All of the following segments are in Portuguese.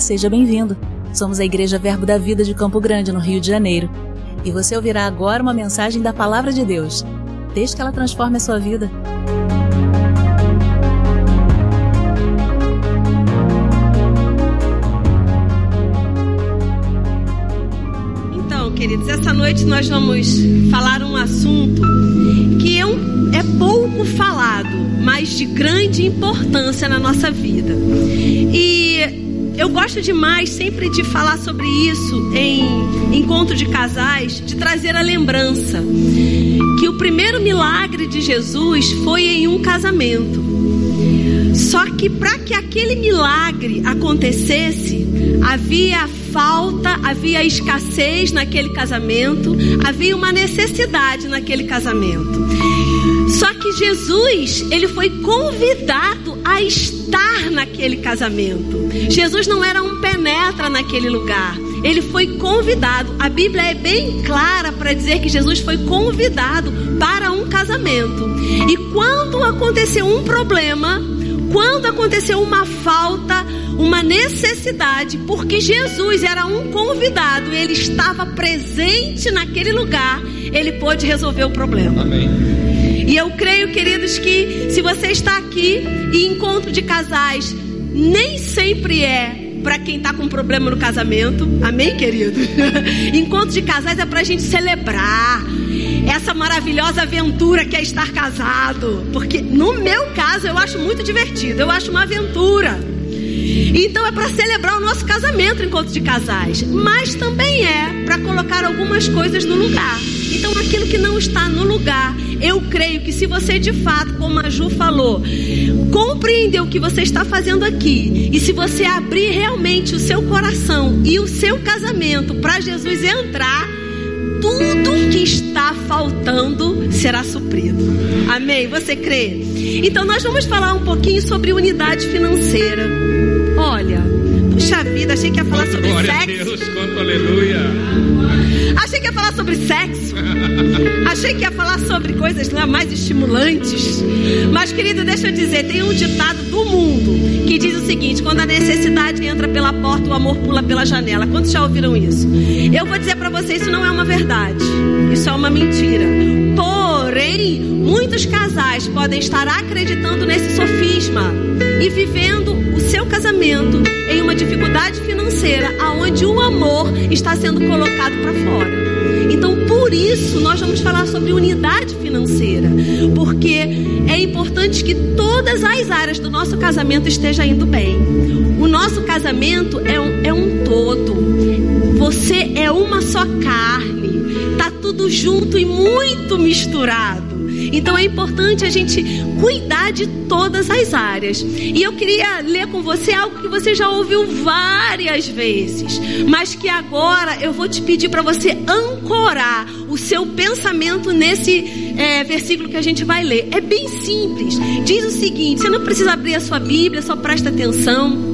Seja bem-vindo. Somos a Igreja Verbo da Vida de Campo Grande, no Rio de Janeiro. E você ouvirá agora uma mensagem da Palavra de Deus. Desde que ela transforme a sua vida. Então, queridos, essa noite nós vamos falar um assunto que é, um, é pouco falado, mas de grande importância na nossa vida. E eu gosto demais sempre de falar sobre isso em encontro de casais, de trazer a lembrança que o primeiro milagre de Jesus foi em um casamento. Só que para que aquele milagre acontecesse, havia falta, havia escassez naquele casamento, havia uma necessidade naquele casamento. Só que Jesus, ele foi convidado a estar naquele casamento. Jesus não era um penetra naquele lugar. Ele foi convidado. A Bíblia é bem clara para dizer que Jesus foi convidado para um casamento. E quando aconteceu um problema, quando aconteceu uma falta, uma necessidade, porque Jesus era um convidado, ele estava presente naquele lugar, ele pôde resolver o problema. Amém. E eu creio, queridos, que se você está aqui e encontro de casais nem sempre é para quem está com problema no casamento. Amém, querido? encontro de casais é para a gente celebrar essa maravilhosa aventura que é estar casado. Porque no meu caso eu acho muito divertido, eu acho uma aventura. Então é para celebrar o nosso casamento, encontro de casais, mas também é para colocar algumas coisas no lugar. Então aquilo que não está no lugar, eu creio que se você de fato, como a Ju falou, compreendeu o que você está fazendo aqui, e se você abrir realmente o seu coração e o seu casamento para Jesus entrar, tudo que está faltando será suprido. Amém? Você crê? Então nós vamos falar um pouquinho sobre unidade financeira. Olha, puxa vida, achei que ia falar sobre Glória sexo. a Deus, quanto aleluia. Sobre sexo. Achei que ia falar sobre coisas lá mais estimulantes. Mas, querido, deixa eu dizer: tem um ditado do mundo que diz o seguinte: quando a necessidade entra pela porta, o amor pula pela janela. Quantos já ouviram isso? Eu vou dizer para vocês: isso não é uma verdade. Isso é uma mentira. Porém, muitos casais podem estar acreditando nesse sofisma e vivendo o seu casamento em uma dificuldade financeira, aonde o amor está sendo colocado para fora. Então, por isso, nós vamos falar sobre unidade financeira, porque é importante que todas as áreas do nosso casamento estejam indo bem. O nosso casamento é um, é um todo. Você é uma só carne, tá tudo junto e muito misturado. Então é importante a gente cuidar de todas as áreas. E eu queria ler com você algo que você já ouviu várias vezes, mas que agora eu vou te pedir para você ancorar o seu pensamento nesse é, versículo que a gente vai ler. É bem simples. Diz o seguinte: você não precisa abrir a sua Bíblia, só presta atenção.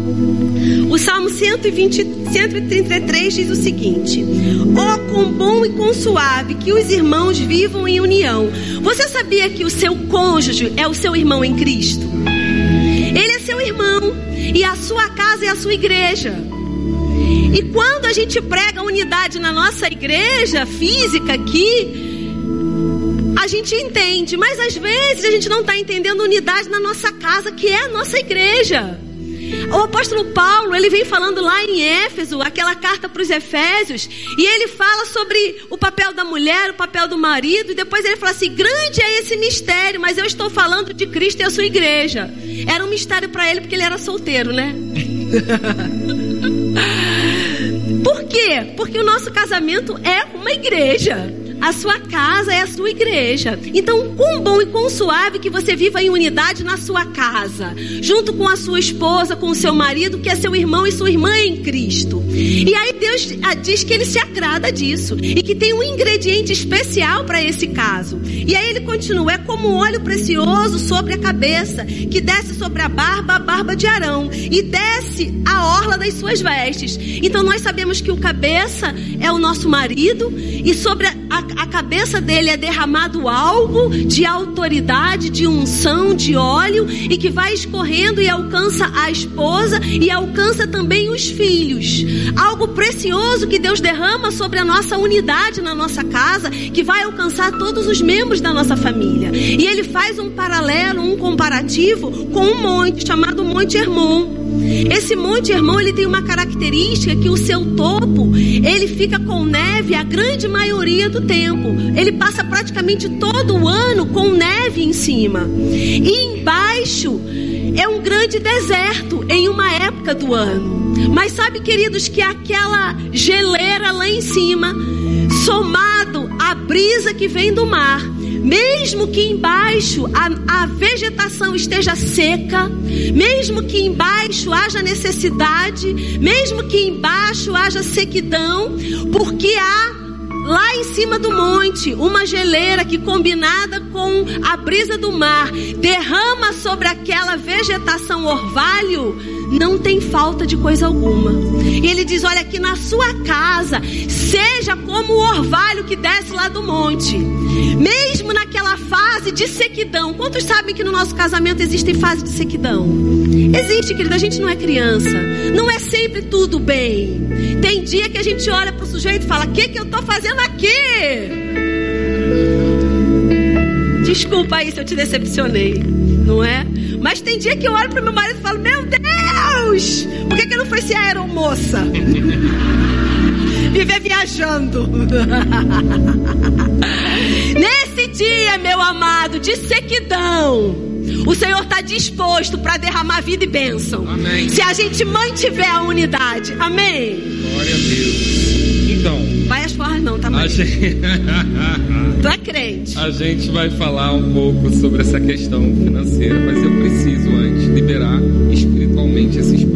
O Salmo 120, 133 diz o seguinte: Oh, quão bom e quão suave que os irmãos vivam em união. Você sabia que o seu cônjuge é o seu irmão em Cristo? Ele é seu irmão e a sua casa é a sua igreja. E quando a gente prega unidade na nossa igreja física aqui, a gente entende, mas às vezes a gente não está entendendo unidade na nossa casa, que é a nossa igreja. O apóstolo Paulo, ele vem falando lá em Éfeso, aquela carta para os Efésios, e ele fala sobre o papel da mulher, o papel do marido, e depois ele fala assim: grande é esse mistério, mas eu estou falando de Cristo e a sua igreja. Era um mistério para ele porque ele era solteiro, né? Por quê? Porque o nosso casamento é uma igreja. A sua casa é a sua igreja. Então, quão bom e quão suave que você viva em unidade na sua casa, junto com a sua esposa, com o seu marido, que é seu irmão e sua irmã em Cristo. E aí Deus diz que ele se agrada disso e que tem um ingrediente especial para esse caso. E aí ele continua: é como óleo precioso sobre a cabeça, que desce sobre a barba, a barba de Arão, e desce a orla das suas vestes. Então nós sabemos que o cabeça é o nosso marido, e sobre a a cabeça dele é derramado algo de autoridade, de unção, de óleo e que vai escorrendo e alcança a esposa e alcança também os filhos. Algo precioso que Deus derrama sobre a nossa unidade na nossa casa, que vai alcançar todos os membros da nossa família. E ele faz um paralelo, um comparativo com um monte chamado Monte Hermon. Esse monte, irmão, ele tem uma característica que o seu topo, ele fica com neve a grande maioria do tempo. Ele passa praticamente todo o ano com neve em cima. E embaixo é um grande deserto em uma época do ano. Mas sabe, queridos, que aquela geleira lá em cima, somado à brisa que vem do mar, mesmo que embaixo a, a vegetação esteja seca, mesmo que embaixo haja necessidade, mesmo que embaixo haja sequidão, porque há lá em cima do monte, uma geleira que combinada com a brisa do mar derrama sobre aquela vegetação orvalho, não tem falta de coisa alguma. E ele diz: Olha, aqui na sua casa, seja como o orvalho que desce lá do monte, mesmo naquela fase de sequidão. Quantos sabem que no nosso casamento existe fase de sequidão? Existe, querida, a gente não é criança, não é sempre tudo bem. Tem dia que a gente olha para o sujeito e fala: O que, que eu estou fazendo aqui? Desculpa aí se eu te decepcionei, não é? Mas tem dia que eu olho para meu marido e falo: Meu Deus, por que, que não foi ser aeromoça? Viver viajando. Amado, de sequidão, o Senhor está disposto para derramar vida e bênção. Amém. Se a gente mantiver a unidade. Amém. Glória a Deus. Então, Vai as forras não, tá, mãe? gente... Tu é crente. a gente vai falar um pouco sobre essa questão financeira, mas eu preciso antes liberar espiritualmente esse espaço,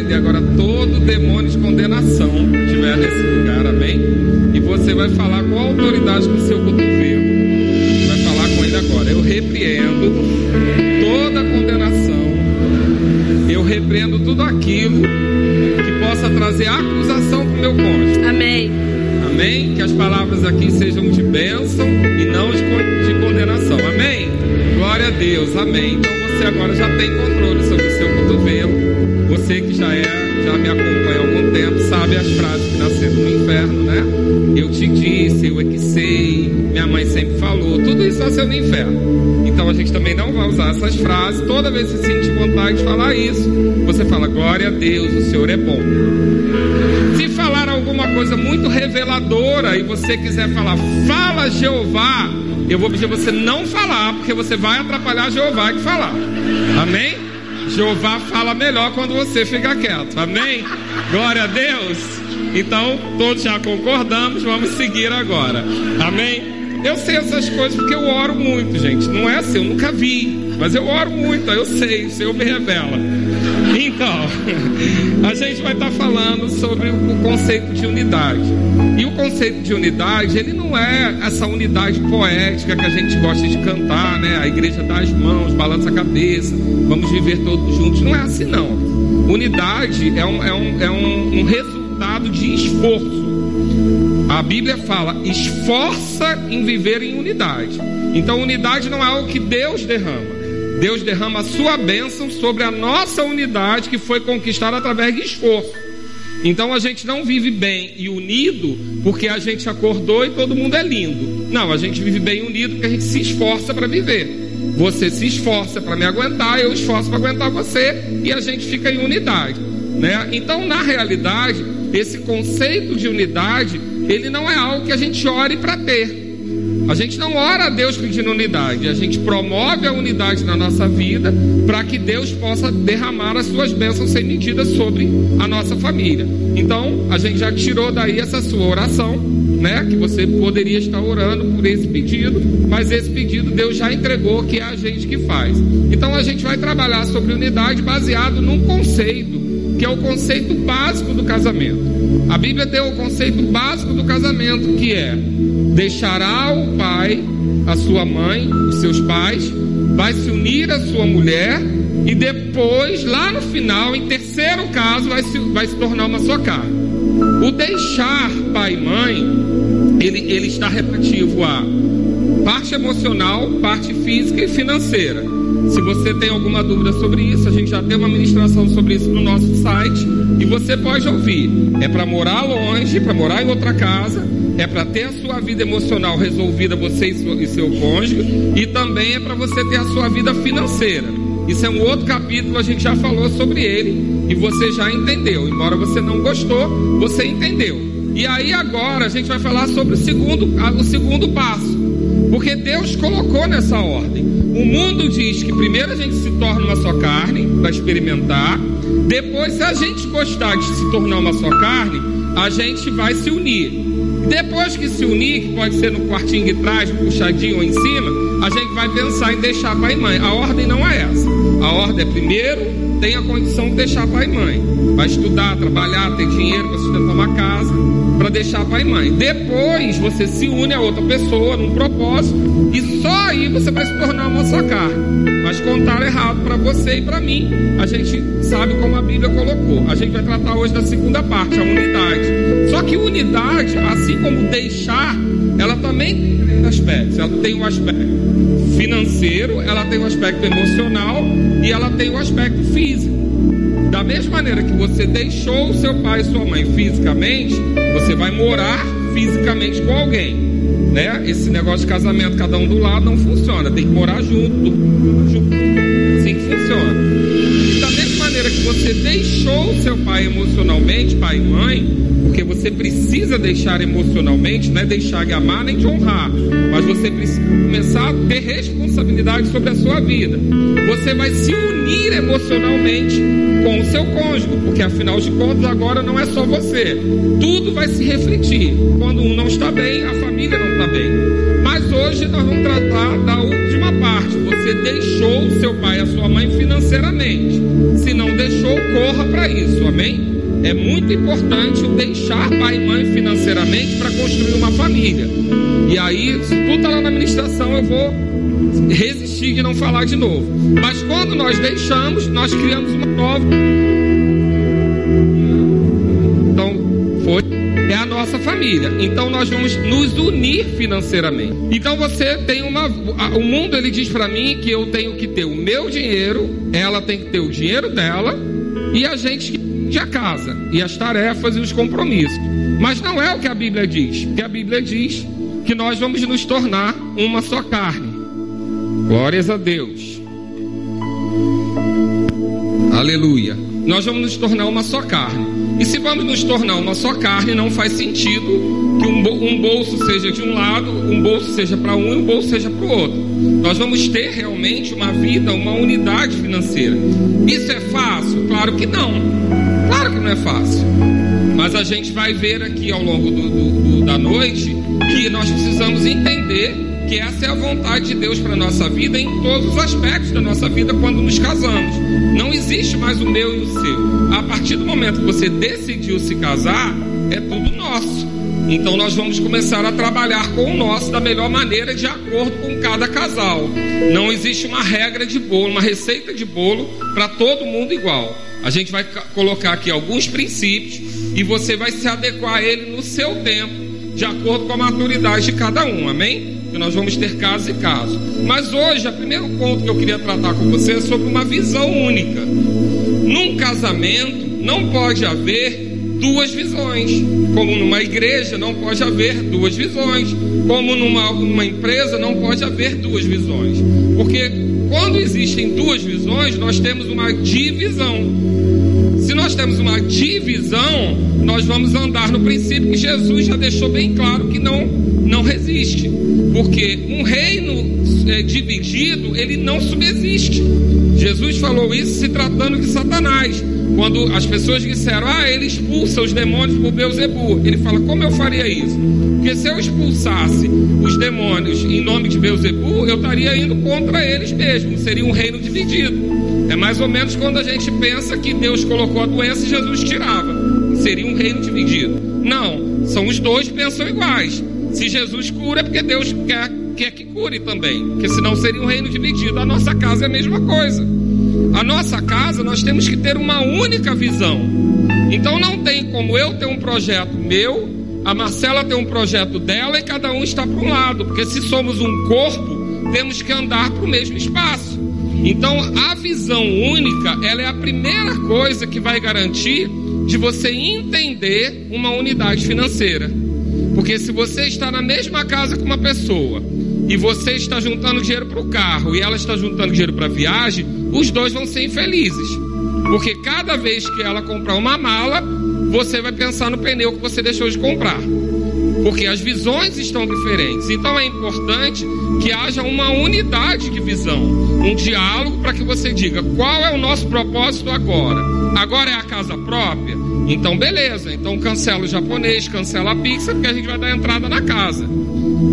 repreender agora todo demônio de condenação que tiver nesse lugar, amém? E você vai falar com autoridade com o seu cotovelo. Vai falar com ele agora. Eu repreendo toda condenação. Eu repreendo tudo aquilo que possa trazer acusação para o meu cônjuge. Amém. Amém? Que as palavras aqui sejam de bênção e não de condenação. Amém? Glória a Deus. Amém. Então você agora já tem controle sobre o seu cotovelo. Você que já é, já me acompanha há algum tempo, sabe as frases que nasceram no inferno, né? Eu te disse, eu é que sei, minha mãe sempre falou, tudo isso nasceu no inferno. Então a gente também não vai usar essas frases. Toda vez que você sentir vontade de falar isso, você fala, glória a Deus, o Senhor é bom. Se falar alguma coisa muito reveladora e você quiser falar, fala Jeová, eu vou pedir você não falar, porque você vai atrapalhar Jeová que falar. Amém? Jeová fala melhor quando você fica quieto. Amém? Glória a Deus. Então, todos já concordamos, vamos seguir agora. Amém? Eu sei essas coisas porque eu oro muito, gente. Não é assim, eu nunca vi. Mas eu oro muito, eu sei, o Senhor me revela. Então, a gente vai estar falando sobre o conceito de unidade. E o conceito de unidade, ele não é essa unidade poética que a gente gosta de cantar, né? A igreja dá as mãos, balança a cabeça, vamos viver todos juntos. Não é assim, não. Unidade é um, é um, é um, um resultado de esforço. A Bíblia fala: esforça em viver em unidade. Então, unidade não é algo que Deus derrama. Deus derrama a sua bênção sobre a nossa unidade que foi conquistada através de esforço. Então a gente não vive bem e unido porque a gente acordou e todo mundo é lindo. Não, a gente vive bem unido porque a gente se esforça para viver. Você se esforça para me aguentar, eu esforço para aguentar você e a gente fica em unidade, né? Então, na realidade, esse conceito de unidade, ele não é algo que a gente ore para ter. A gente não ora a Deus pedindo unidade, a gente promove a unidade na nossa vida para que Deus possa derramar as suas bênçãos sem medida sobre a nossa família. Então, a gente já tirou daí essa sua oração, né? Que você poderia estar orando por esse pedido, mas esse pedido Deus já entregou que é a gente que faz. Então, a gente vai trabalhar sobre unidade baseado num conceito que é o conceito básico do casamento. A Bíblia deu o conceito básico do casamento, que é: deixará o pai, a sua mãe, os seus pais, vai se unir à sua mulher e depois, lá no final, em terceiro caso, vai se, vai se tornar uma só carne. O deixar pai e mãe, ele, ele está relativo a parte emocional, parte física e financeira. Se você tem alguma dúvida sobre isso, a gente já tem uma ministração sobre isso no nosso site e você pode ouvir. É para morar longe, para morar em outra casa, é para ter a sua vida emocional resolvida, você e seu cônjuge, e também é para você ter a sua vida financeira. Isso é um outro capítulo, a gente já falou sobre ele e você já entendeu. Embora você não gostou, você entendeu. E aí agora a gente vai falar sobre o segundo, o segundo passo. Porque Deus colocou nessa ordem. O mundo diz que primeiro a gente se torna uma só carne para experimentar. Depois, se a gente gostar de se tornar uma só carne, a gente vai se unir. Depois que se unir, que pode ser no quartinho de trás, puxadinho ou em cima, a gente vai pensar em deixar pai e mãe. A ordem não é essa. A ordem é primeiro tem a condição de deixar pai e mãe. Vai estudar, trabalhar, ter dinheiro para sustentar uma casa, para deixar pai e mãe. Depois você se une a outra pessoa num propósito e só aí você vai se tornar uma só carne. Mas contaram errado para você e para mim. A gente sabe como a Bíblia colocou. A gente vai tratar hoje da segunda parte, a unidade. Só que unidade, assim como deixar, ela também tem aspectos. Ela tem um aspecto financeiro, ela tem um aspecto emocional e ela tem um aspecto físico. Da mesma maneira que você deixou seu pai e sua mãe fisicamente, você vai morar fisicamente com alguém. Né? Esse negócio de casamento, cada um do lado, não funciona. Tem que morar junto. junto. Assim que funciona. E da mesma maneira que você deixou seu pai emocionalmente, pai e mãe, porque você precisa deixar emocionalmente, não é deixar de amar nem de honrar, mas você precisa começar a ter responsabilidade sobre a sua vida. Você vai se unir emocionalmente com o seu cônjuge, porque afinal de contas agora não é só você. Tudo vai se refletir. Quando um não está bem, a família não está bem. Mas hoje nós vamos tratar da última parte. Você deixou o seu pai e a sua mãe financeiramente. Se não deixou, corra para isso. Amém? É muito importante deixar pai e mãe financeiramente para construir uma família. E aí, se tudo está lá na administração, eu vou resistir de não falar de novo. Mas quando nós deixamos, nós criamos uma nova. Então, foi é a nossa família. Então nós vamos nos unir financeiramente. Então você tem uma o mundo ele diz para mim que eu tenho que ter o meu dinheiro, ela tem que ter o dinheiro dela e a gente a casa e as tarefas e os compromissos. Mas não é o que a Bíblia diz. Que a Bíblia diz que nós vamos nos tornar uma só carne. Glórias a Deus. Aleluia. Nós vamos nos tornar uma só carne. E se vamos nos tornar uma só carne, não faz sentido que um bolso seja de um lado, um bolso seja para um e um bolso seja para o outro. Nós vamos ter realmente uma vida, uma unidade financeira. Isso é fácil? Claro que não. Claro que não é fácil. Mas a gente vai ver aqui ao longo do, do, do, da noite que nós precisamos entender que essa é a vontade de Deus para a nossa vida em todos os aspectos da nossa vida quando nos casamos. Não existe mais o meu e o seu. A partir do momento que você decidiu se casar, é tudo nosso. Então nós vamos começar a trabalhar com o nosso da melhor maneira, de acordo com cada casal. Não existe uma regra de bolo, uma receita de bolo para todo mundo igual. A gente vai colocar aqui alguns princípios e você vai se adequar a ele no seu tempo, de acordo com a maturidade de cada um, amém? Que nós vamos ter caso e caso. Mas hoje, o primeiro ponto que eu queria tratar com você é sobre uma visão única. Num casamento não pode haver duas visões. Como numa igreja não pode haver duas visões. Como numa, numa empresa não pode haver duas visões. Porque quando existem duas visões, nós temos uma divisão. Se nós temos uma divisão, nós vamos andar no princípio que Jesus já deixou bem claro que não, não resiste. Porque um reino é, dividido, ele não subsiste. Jesus falou isso se tratando de Satanás. Quando as pessoas disseram, ah, ele expulsa os demônios por Beuzebu. Ele fala, como eu faria isso? Porque se eu expulsasse os demônios em nome de Beuzebu, eu estaria indo contra eles mesmos. Seria um reino dividido. É mais ou menos quando a gente pensa que Deus colocou a doença e Jesus tirava. Seria um reino dividido. Não, são os dois pensam iguais. Se Jesus cura, é porque Deus quer, quer que cure também. Porque senão seria um reino dividido. A nossa casa é a mesma coisa. A nossa casa, nós temos que ter uma única visão. Então não tem como eu ter um projeto meu, a Marcela ter um projeto dela e cada um está para um lado. Porque se somos um corpo, temos que andar para o mesmo espaço. Então a visão única, ela é a primeira coisa que vai garantir de você entender uma unidade financeira. Porque se você está na mesma casa com uma pessoa e você está juntando dinheiro para o carro e ela está juntando dinheiro para a viagem, os dois vão ser infelizes. Porque cada vez que ela comprar uma mala, você vai pensar no pneu que você deixou de comprar. Porque as visões estão diferentes. Então é importante que haja uma unidade de visão, um diálogo para que você diga qual é o nosso propósito agora. Agora é a casa própria? Então beleza, então cancela o japonês, cancela a pizza, porque a gente vai dar entrada na casa.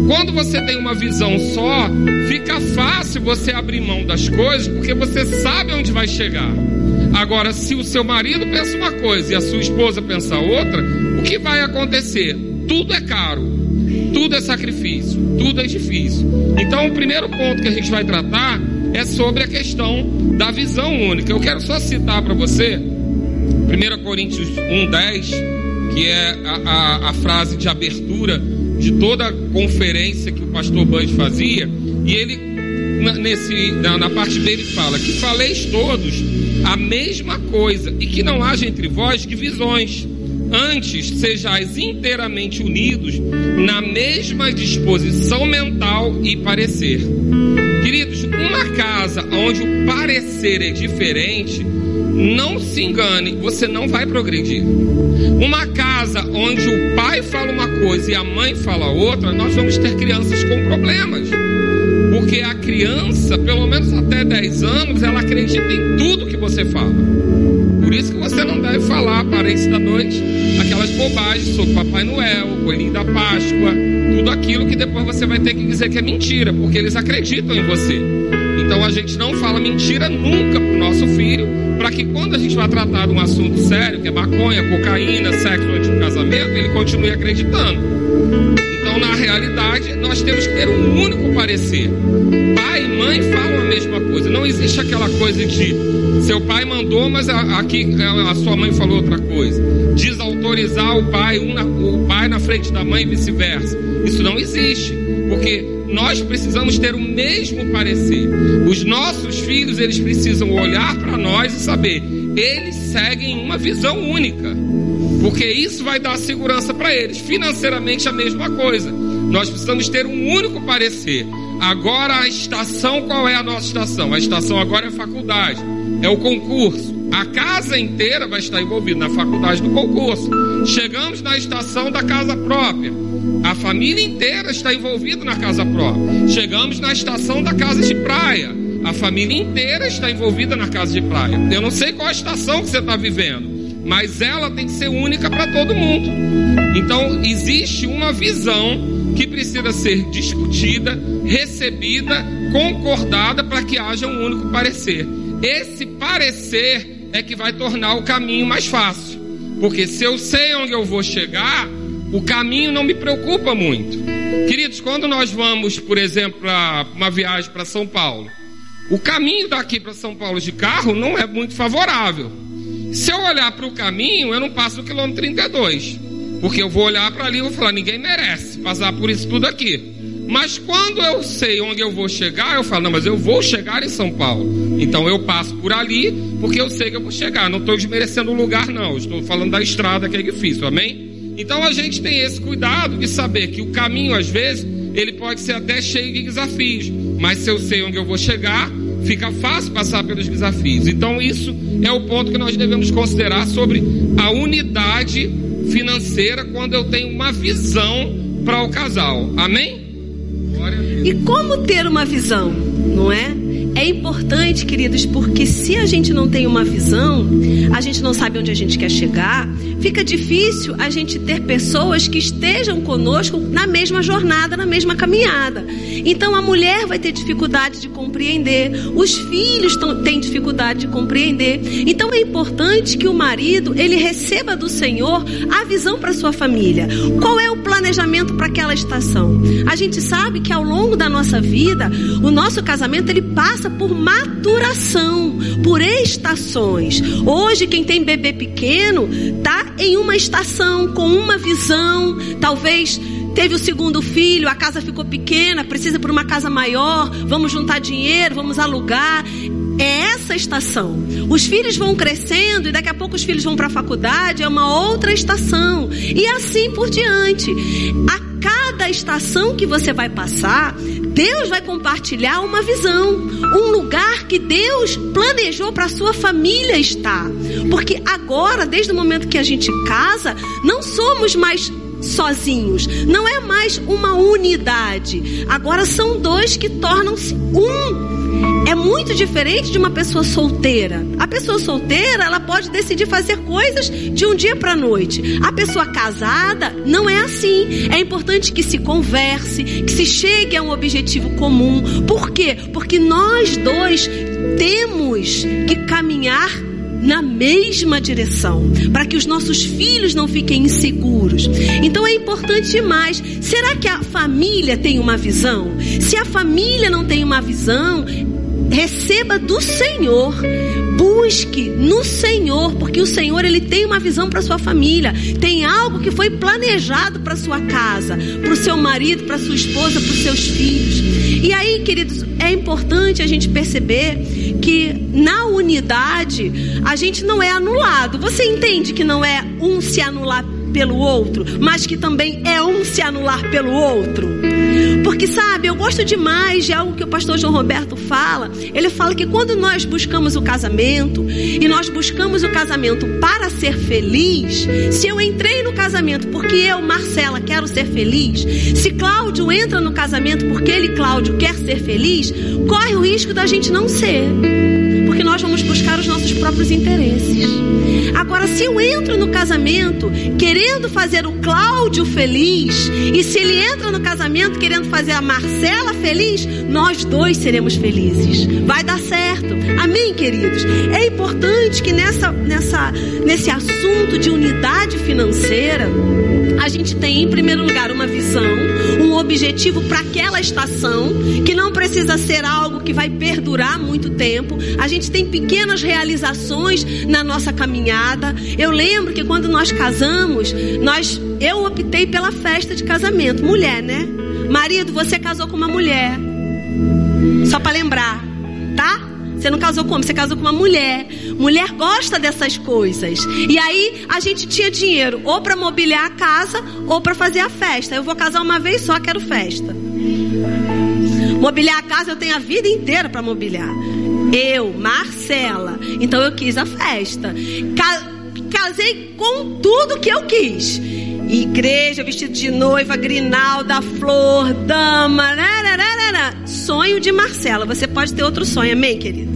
Quando você tem uma visão só, fica fácil você abrir mão das coisas, porque você sabe onde vai chegar. Agora, se o seu marido pensa uma coisa e a sua esposa pensa outra, o que vai acontecer? Tudo é caro, tudo é sacrifício, tudo é difícil. Então, o primeiro ponto que a gente vai tratar é sobre a questão da visão única. Eu quero só citar para você 1 Coríntios 1,10, que é a, a, a, frase de abertura de toda a conferência que o pastor Band fazia, e ele, na, nesse, na, na parte dele, fala: Que faleis todos a mesma coisa, e que não haja entre vós divisões Antes, sejais inteiramente unidos na mesma disposição mental e parecer. Queridos, uma casa onde o parecer é diferente, não se engane, você não vai progredir. Uma casa onde o pai fala uma coisa e a mãe fala outra, nós vamos ter crianças com problemas. Porque a criança, pelo menos até 10 anos, ela acredita em tudo que você fala. Por isso que você não deve falar esse da noite aquelas bobagens sobre Papai Noel, Coelhinho da Páscoa, tudo aquilo que depois você vai ter que dizer que é mentira, porque eles acreditam em você. Então a gente não fala mentira nunca para o nosso filho, para que quando a gente vai tratar de um assunto sério, que é maconha, cocaína, sexo antes do casamento, ele continue acreditando. Então, na realidade, nós temos que ter um único parecer. Pai e mãe falam a mesma coisa. Não existe aquela coisa de seu pai mandou, mas aqui a sua mãe falou outra coisa. Desautorizar o pai, um na, o pai na frente da mãe e vice-versa. Isso não existe, porque nós precisamos ter o mesmo parecer. Os nossos filhos, eles precisam olhar para nós e saber, eles seguem uma visão única. Porque isso vai dar segurança para eles. Financeiramente a mesma coisa. Nós precisamos ter um único parecer. Agora a estação, qual é a nossa estação? A estação agora é faculdade, é o concurso. A casa inteira vai estar envolvida na faculdade do concurso. Chegamos na estação da casa própria. A família inteira está envolvida na casa própria. Chegamos na estação da casa de praia. A família inteira está envolvida na casa de praia. Eu não sei qual estação que você está vivendo, mas ela tem que ser única para todo mundo. Então, existe uma visão que precisa ser discutida, recebida, concordada para que haja um único parecer. Esse parecer é que vai tornar o caminho mais fácil. Porque se eu sei onde eu vou chegar, o caminho não me preocupa muito. Queridos, quando nós vamos, por exemplo, uma viagem para São Paulo, o caminho daqui para São Paulo de carro não é muito favorável. Se eu olhar para o caminho, eu não passo o quilômetro 32. Porque eu vou olhar para ali e vou falar: ninguém merece passar por isso tudo aqui. Mas quando eu sei onde eu vou chegar, eu falo: não, mas eu vou chegar em São Paulo. Então eu passo por ali, porque eu sei que eu vou chegar. Não estou desmerecendo o lugar, não. Estou falando da estrada que é difícil, amém? Então a gente tem esse cuidado de saber que o caminho, às vezes, ele pode ser até cheio de desafios. Mas se eu sei onde eu vou chegar, fica fácil passar pelos desafios. Então, isso é o ponto que nós devemos considerar sobre a unidade financeira quando eu tenho uma visão para o casal. Amém? E como ter uma visão, não é? É importante, queridos, porque se a gente não tem uma visão, a gente não sabe onde a gente quer chegar, fica difícil a gente ter pessoas que estejam conosco na mesma jornada, na mesma caminhada. Então a mulher vai ter dificuldade de compreender, os filhos têm dificuldade de compreender. Então é importante que o marido ele receba do Senhor a visão para sua família. Qual é o planejamento para aquela estação? A gente sabe que ao longo da nossa vida, o nosso casamento ele passa por maturação, por estações. Hoje quem tem bebê pequeno tá em uma estação com uma visão, talvez teve o segundo filho, a casa ficou pequena, precisa por uma casa maior, vamos juntar dinheiro, vamos alugar. É essa estação. Os filhos vão crescendo e daqui a pouco os filhos vão para a faculdade, é uma outra estação. E assim por diante. A cada estação que você vai passar, Deus vai compartilhar uma visão, um lugar que Deus planejou para sua família estar. Porque agora, desde o momento que a gente casa, não somos mais sozinhos, não é mais uma unidade. Agora são dois que tornam-se um é muito diferente de uma pessoa solteira. A pessoa solteira, ela pode decidir fazer coisas de um dia para noite. A pessoa casada não é assim. É importante que se converse, que se chegue a um objetivo comum. Por quê? Porque nós dois temos que caminhar na mesma direção, para que os nossos filhos não fiquem inseguros. Então é importante demais. Será que a família tem uma visão? Se a família não tem uma visão, receba do Senhor. Busque no Senhor, porque o Senhor ele tem uma visão para sua família, tem algo que foi planejado para sua casa, para o seu marido, para sua esposa, para os seus filhos. E aí, queridos, é importante a gente perceber que na unidade a gente não é anulado. Você entende que não é um se anular pelo outro, mas que também é um se anular pelo outro? Porque sabe, eu gosto demais de algo que o pastor João Roberto fala. Ele fala que quando nós buscamos o casamento e nós buscamos o casamento para ser feliz, se eu entrei no casamento porque eu, Marcela, quero ser feliz, se Cláudio entra no casamento porque ele, Cláudio, quer ser feliz, corre o risco da gente não ser. Nós vamos buscar os nossos próprios interesses. Agora, se eu entro no casamento querendo fazer o Cláudio feliz, e se ele entra no casamento querendo fazer a Marcela feliz, nós dois seremos felizes. Vai dar certo. Amém, queridos? É importante que nessa, nessa, nesse assunto de unidade financeira, a gente tem, em primeiro lugar, uma visão, objetivo para aquela estação, que não precisa ser algo que vai perdurar muito tempo. A gente tem pequenas realizações na nossa caminhada. Eu lembro que quando nós casamos, nós eu optei pela festa de casamento, mulher, né? Marido, você casou com uma mulher. Só para lembrar, tá? Você não casou com homem, você casou com uma mulher. Mulher gosta dessas coisas. E aí a gente tinha dinheiro ou para mobiliar a casa ou para fazer a festa. Eu vou casar uma vez só, quero festa. Mobiliar a casa eu tenho a vida inteira para mobiliar. Eu, Marcela. Então eu quis a festa. Casei com tudo que eu quis. Igreja, vestido de noiva, grinalda, flor, dama. Sonho de Marcela. Você pode ter outro sonho, amém, querido?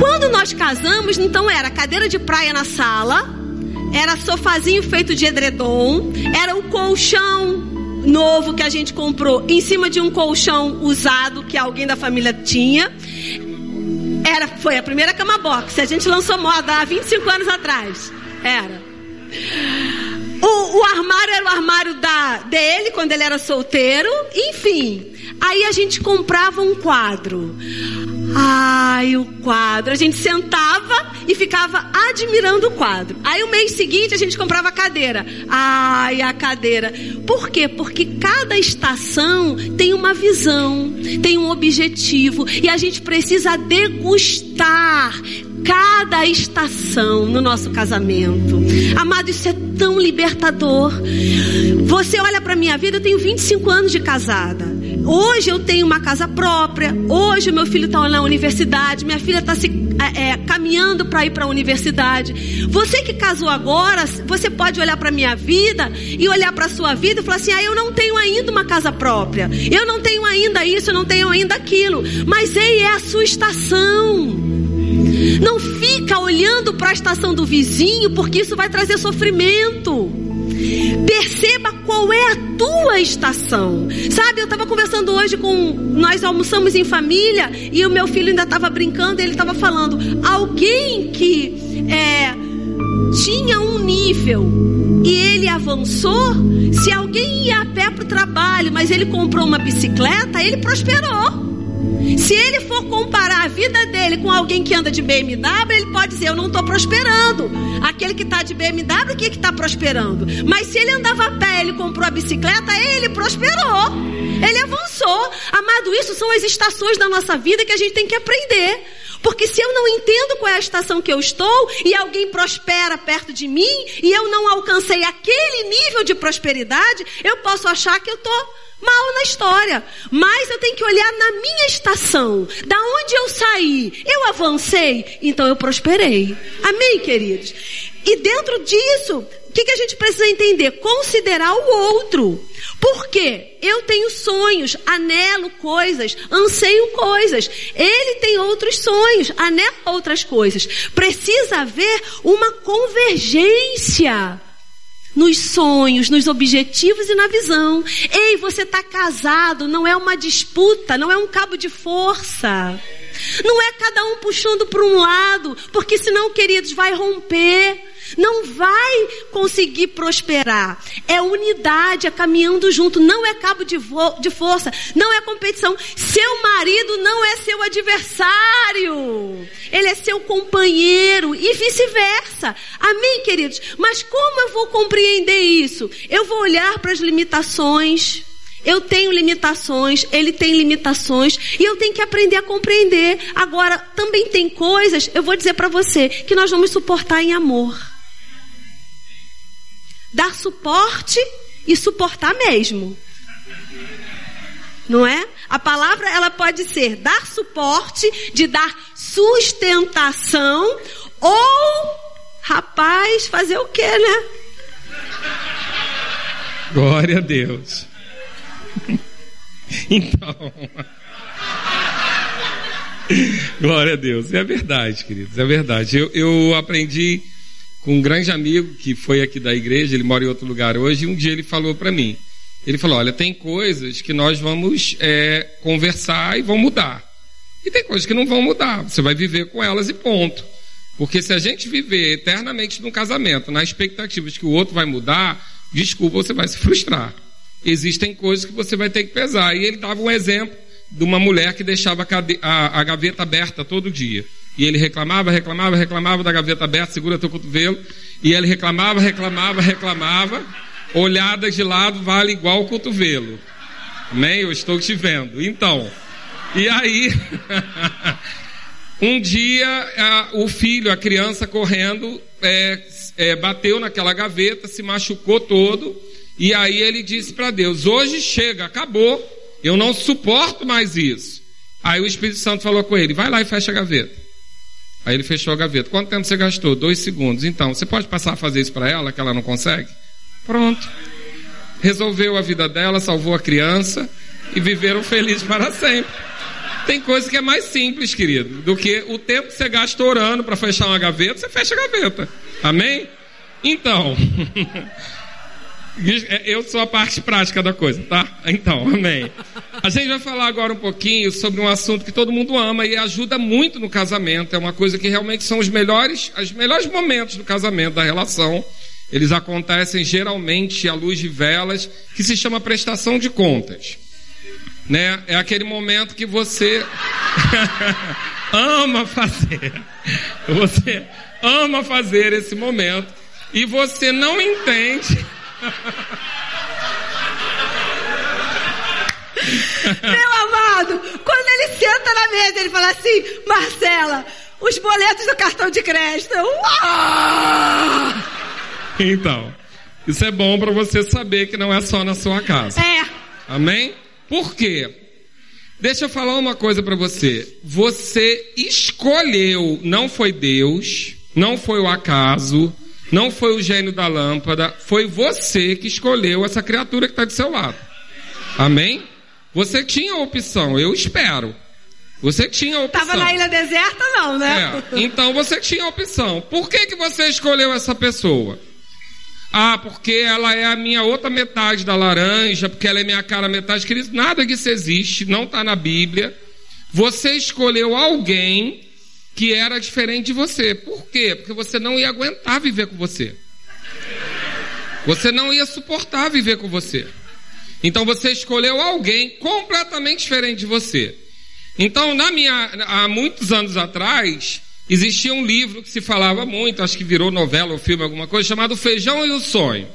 Quando nós casamos, então era cadeira de praia na sala, era sofazinho feito de edredom, era o colchão novo que a gente comprou em cima de um colchão usado que alguém da família tinha. Era, foi a primeira cama box. A gente lançou moda há 25 anos atrás. Era. O, armário era o armário da, dele quando ele era solteiro. Enfim. Aí a gente comprava um quadro. Ai, o quadro. A gente sentava e ficava admirando o quadro. Aí o mês seguinte a gente comprava a cadeira. Ai, a cadeira. Por quê? Porque cada estação tem uma visão, tem um objetivo e a gente precisa degustar cada estação no nosso casamento. Amado, isso é tão libertador. Você olha para minha vida, eu tenho 25 anos de casada. Hoje eu tenho uma casa própria. Hoje meu filho está na universidade. Minha filha está se é, é, caminhando para ir para a universidade. Você que casou agora, você pode olhar para minha vida e olhar para a sua vida e falar assim: ah, eu não tenho ainda uma casa própria. Eu não tenho ainda isso, eu não tenho ainda aquilo. Mas ei, é a sua estação. Não fica olhando para a estação do vizinho, porque isso vai trazer sofrimento. Perceba qual é a tua estação. Sabe, eu estava conversando hoje com. Nós almoçamos em família e o meu filho ainda estava brincando e ele estava falando. Alguém que é, tinha um nível e ele avançou. Se alguém ia a pé para o trabalho, mas ele comprou uma bicicleta, ele prosperou. Se ele for comparar a vida dele com alguém que anda de BMW, ele pode dizer: Eu não estou prosperando. Aquele que está de BMW, o que está prosperando? Mas se ele andava a pé, ele comprou a bicicleta, ele prosperou. Ele avançou. Amado, isso são as estações da nossa vida que a gente tem que aprender. Porque se eu não entendo qual é a estação que eu estou e alguém prospera perto de mim e eu não alcancei aquele nível de prosperidade, eu posso achar que eu estou mal na história. Mas eu tenho que olhar na minha estação. Da onde eu saí? Eu avancei, então eu prosperei. Amém, queridos? E dentro disso, que, que a gente precisa entender? Considerar o outro. Por quê? Eu tenho sonhos, anelo coisas, anseio coisas. Ele tem outros sonhos, anela outras coisas. Precisa haver uma convergência nos sonhos, nos objetivos e na visão. Ei, você está casado, não é uma disputa, não é um cabo de força. Não é cada um puxando para um lado, porque senão, queridos, vai romper. Não vai conseguir prosperar. É unidade, é caminhando junto. Não é cabo de, de força, não é competição. Seu marido não é seu adversário. Ele é seu companheiro e vice-versa. Amém, queridos? Mas como eu vou compreender isso? Eu vou olhar para as limitações. Eu tenho limitações, ele tem limitações e eu tenho que aprender a compreender. Agora, também tem coisas, eu vou dizer para você, que nós vamos suportar em amor dar suporte e suportar mesmo. Não é? A palavra ela pode ser dar suporte, de dar sustentação ou rapaz, fazer o quê, né? Glória a Deus. Então, glória a Deus. É verdade, queridos, é verdade. Eu, eu aprendi com um grande amigo que foi aqui da igreja, ele mora em outro lugar hoje, e um dia ele falou para mim, ele falou, olha, tem coisas que nós vamos é, conversar e vão mudar. E tem coisas que não vão mudar, você vai viver com elas e ponto. Porque se a gente viver eternamente num casamento, na expectativa de que o outro vai mudar, desculpa, você vai se frustrar. Existem coisas que você vai ter que pesar. E ele dava um exemplo de uma mulher que deixava a, a gaveta aberta todo dia. E ele reclamava, reclamava, reclamava da gaveta aberta, segura teu cotovelo. E ele reclamava, reclamava, reclamava. Olhada de lado vale igual o cotovelo. Amém? Eu estou te vendo. Então, e aí, um dia a, o filho, a criança correndo, é, é, bateu naquela gaveta, se machucou todo. E aí ele disse para Deus: Hoje chega, acabou. Eu não suporto mais isso. Aí o Espírito Santo falou com ele: Vai lá e fecha a gaveta. Aí ele fechou a gaveta. Quanto tempo você gastou? Dois segundos. Então, você pode passar a fazer isso para ela, que ela não consegue? Pronto. Resolveu a vida dela, salvou a criança e viveram felizes para sempre. Tem coisa que é mais simples, querido, do que o tempo que você gasta orando para fechar uma gaveta, você fecha a gaveta. Amém? Então, eu sou a parte prática da coisa, tá? Então, amém. A gente vai falar agora um pouquinho sobre um assunto que todo mundo ama e ajuda muito no casamento. É uma coisa que realmente são os melhores, os melhores momentos do casamento, da relação. Eles acontecem geralmente à luz de velas, que se chama prestação de contas. Né? É aquele momento que você ama fazer. Você ama fazer esse momento e você não entende Meu amado, quando ele senta na mesa, ele fala assim: Marcela, os boletos do cartão de crédito. Uau! Então, isso é bom para você saber que não é só na sua casa. É. Amém? Por quê? Deixa eu falar uma coisa para você. Você escolheu, não foi Deus, não foi o acaso, não foi o gênio da lâmpada, foi você que escolheu essa criatura que está do seu lado. Amém? Você tinha opção, eu espero. Você tinha opção. Tava na ilha deserta, não, né? É, então você tinha opção. Por que, que você escolheu essa pessoa? Ah, porque ela é a minha outra metade da laranja, porque ela é minha cara metade. Querido, nada disso existe, não está na Bíblia. Você escolheu alguém que era diferente de você. Por quê? Porque você não ia aguentar viver com você. Você não ia suportar viver com você. Então você escolheu alguém completamente diferente de você. Então, na minha, há muitos anos atrás, existia um livro que se falava muito, acho que virou novela ou filme, alguma coisa, chamado Feijão e o Sonho.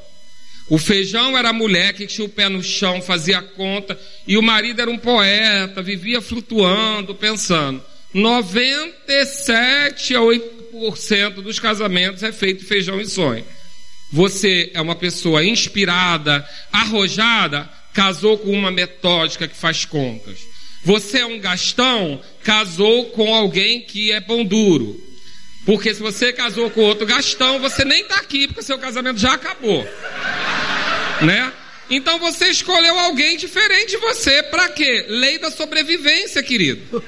O feijão era a mulher que tinha o pé no chão, fazia conta, e o marido era um poeta, vivia flutuando, pensando. 97 a 8% dos casamentos é feito feijão e sonho. Você é uma pessoa inspirada, arrojada, casou com uma metódica que faz contas. Você é um gastão, casou com alguém que é pão duro. Porque se você casou com outro gastão, você nem está aqui, porque seu casamento já acabou. Né? Então você escolheu alguém diferente de você. Para quê? Lei da sobrevivência, querido.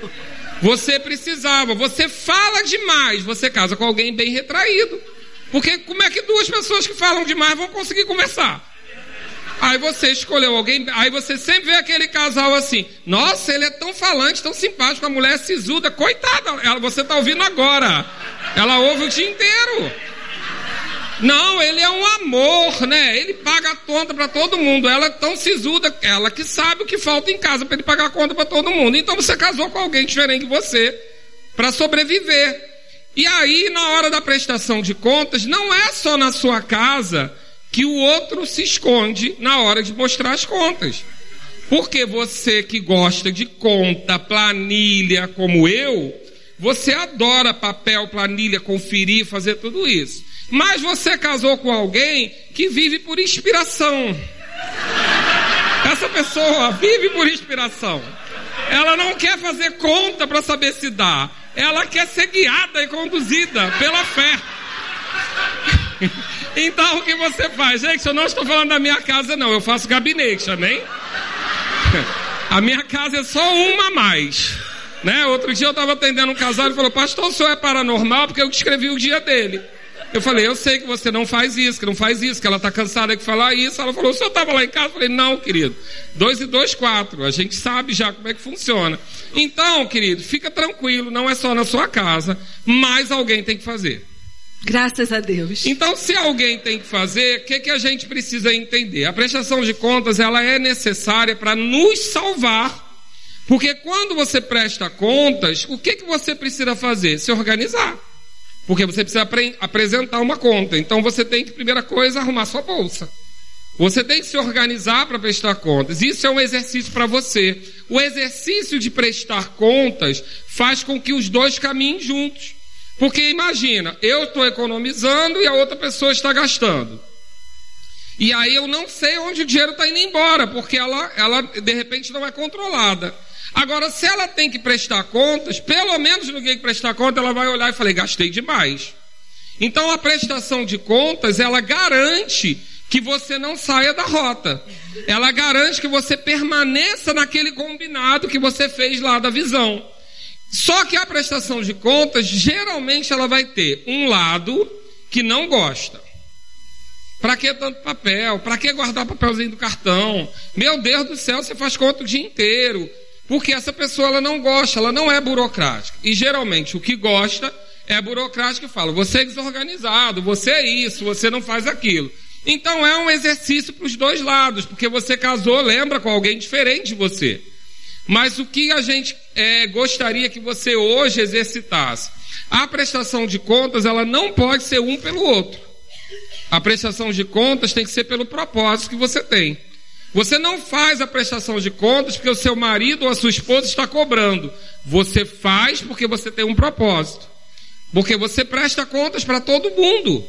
Você precisava, você fala demais, você casa com alguém bem retraído. Porque como é que duas pessoas que falam demais vão conseguir conversar? Aí você escolheu alguém, aí você sempre vê aquele casal assim, nossa, ele é tão falante, tão simpático, a mulher é sisuda, coitada, ela, você está ouvindo agora. Ela ouve o dia inteiro. Não, ele é um amor, né? Ele paga a conta para todo mundo. Ela é tão sisuda, ela que sabe o que falta em casa para ele pagar a conta para todo mundo. Então você casou com alguém diferente de você para sobreviver. E aí, na hora da prestação de contas, não é só na sua casa que o outro se esconde na hora de mostrar as contas. Porque você que gosta de conta, planilha, como eu, você adora papel, planilha, conferir, fazer tudo isso. Mas você casou com alguém que vive por inspiração. Essa pessoa vive por inspiração. Ela não quer fazer conta para saber se dá. Ela quer ser guiada e conduzida pela fé. Então o que você faz? Gente, eu não estou falando da minha casa, não. Eu faço gabinete, amém? A minha casa é só uma a mais. Né? Outro dia eu estava atendendo um casal e falou, pastor, o senhor é paranormal porque eu descrevi o dia dele. Eu falei, eu sei que você não faz isso, que não faz isso, que ela está cansada de falar isso. Ela falou, o senhor estava lá em casa? Eu falei, não, querido. Dois e dois, quatro. A gente sabe já como é que funciona. Então, querido, fica tranquilo, não é só na sua casa, mas alguém tem que fazer. Graças a Deus. Então, se alguém tem que fazer, o que, que a gente precisa entender? A prestação de contas ela é necessária para nos salvar. Porque quando você presta contas, o que, que você precisa fazer? Se organizar. Porque você precisa apresentar uma conta. Então você tem que, primeira coisa, arrumar sua bolsa. Você tem que se organizar para prestar contas. Isso é um exercício para você. O exercício de prestar contas faz com que os dois caminhem juntos. Porque imagina, eu estou economizando e a outra pessoa está gastando. E aí eu não sei onde o dinheiro está indo embora, porque ela, ela de repente não é controlada. Agora, se ela tem que prestar contas, pelo menos no que prestar conta, ela vai olhar e falar, gastei demais. Então a prestação de contas, ela garante que você não saia da rota. Ela garante que você permaneça naquele combinado que você fez lá da visão. Só que a prestação de contas, geralmente ela vai ter um lado que não gosta. Para que tanto papel? Para que guardar papelzinho do cartão? Meu Deus do céu, você faz conta o dia inteiro. Porque essa pessoa ela não gosta, ela não é burocrática. E geralmente o que gosta é burocrático e fala: você é desorganizado, você é isso, você não faz aquilo. Então é um exercício para os dois lados, porque você casou, lembra, com alguém diferente de você. Mas o que a gente é, gostaria que você hoje exercitasse? A prestação de contas, ela não pode ser um pelo outro. A prestação de contas tem que ser pelo propósito que você tem. Você não faz a prestação de contas porque o seu marido ou a sua esposa está cobrando. Você faz porque você tem um propósito. Porque você presta contas para todo mundo.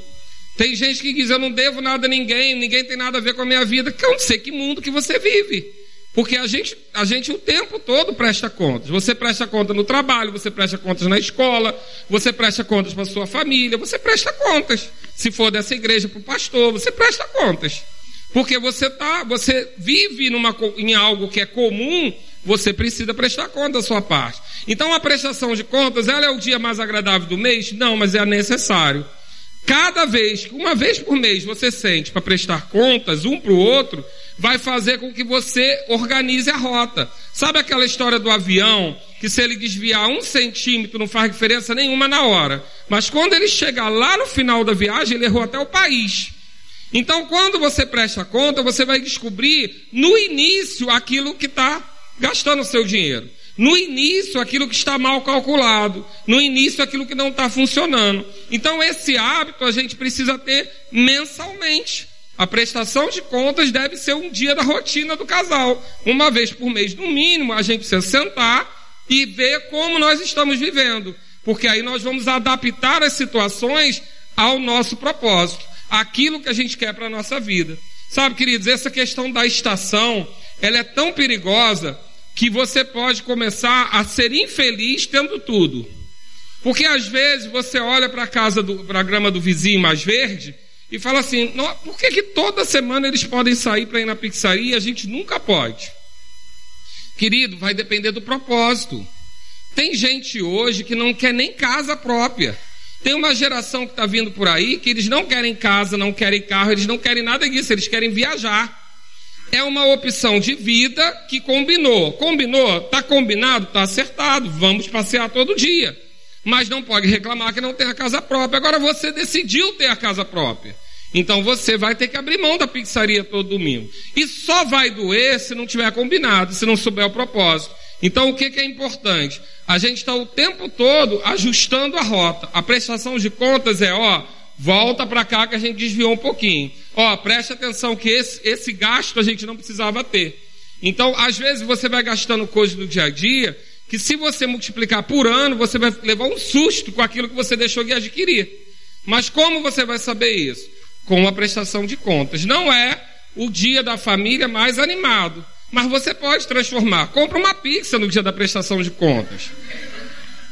Tem gente que diz: Eu não devo nada a ninguém, ninguém tem nada a ver com a minha vida. Que eu não sei que mundo que você vive. Porque a gente, a gente o tempo todo presta contas. Você presta conta no trabalho, você presta contas na escola, você presta contas para sua família, você presta contas. Se for dessa igreja para o pastor, você presta contas. Porque você tá, você vive numa, em algo que é comum, você precisa prestar conta da sua parte. Então a prestação de contas, ela é o dia mais agradável do mês? Não, mas é necessário. Cada vez, uma vez por mês, você sente para prestar contas um para o outro, vai fazer com que você organize a rota. Sabe aquela história do avião, que se ele desviar um centímetro não faz diferença nenhuma na hora. Mas quando ele chegar lá no final da viagem, ele errou até o país. Então, quando você presta conta, você vai descobrir no início aquilo que está gastando o seu dinheiro. No início, aquilo que está mal calculado. No início, aquilo que não está funcionando. Então, esse hábito a gente precisa ter mensalmente. A prestação de contas deve ser um dia da rotina do casal. Uma vez por mês, no mínimo, a gente precisa sentar e ver como nós estamos vivendo. Porque aí nós vamos adaptar as situações ao nosso propósito, aquilo que a gente quer para a nossa vida. Sabe, queridos, essa questão da estação, ela é tão perigosa que você pode começar a ser infeliz tendo tudo. Porque às vezes você olha para a casa para a grama do vizinho mais verde e fala assim: por que, que toda semana eles podem sair para ir na pizzaria e a gente nunca pode? Querido, vai depender do propósito. Tem gente hoje que não quer nem casa própria. Tem uma geração que está vindo por aí que eles não querem casa, não querem carro, eles não querem nada disso, eles querem viajar é uma opção de vida que combinou. Combinou? Está combinado? Está acertado. Vamos passear todo dia. Mas não pode reclamar que não tem a casa própria. Agora você decidiu ter a casa própria. Então você vai ter que abrir mão da pizzaria todo domingo. E só vai doer se não tiver combinado, se não souber o propósito. Então o que, que é importante? A gente está o tempo todo ajustando a rota. A prestação de contas é, ó, volta para cá que a gente desviou um pouquinho. Ó, preste atenção que esse, esse gasto a gente não precisava ter. Então, às vezes você vai gastando coisas do dia a dia que se você multiplicar por ano, você vai levar um susto com aquilo que você deixou de adquirir. Mas como você vai saber isso? Com a prestação de contas. Não é o dia da família mais animado, mas você pode transformar. Compra uma pizza no dia da prestação de contas.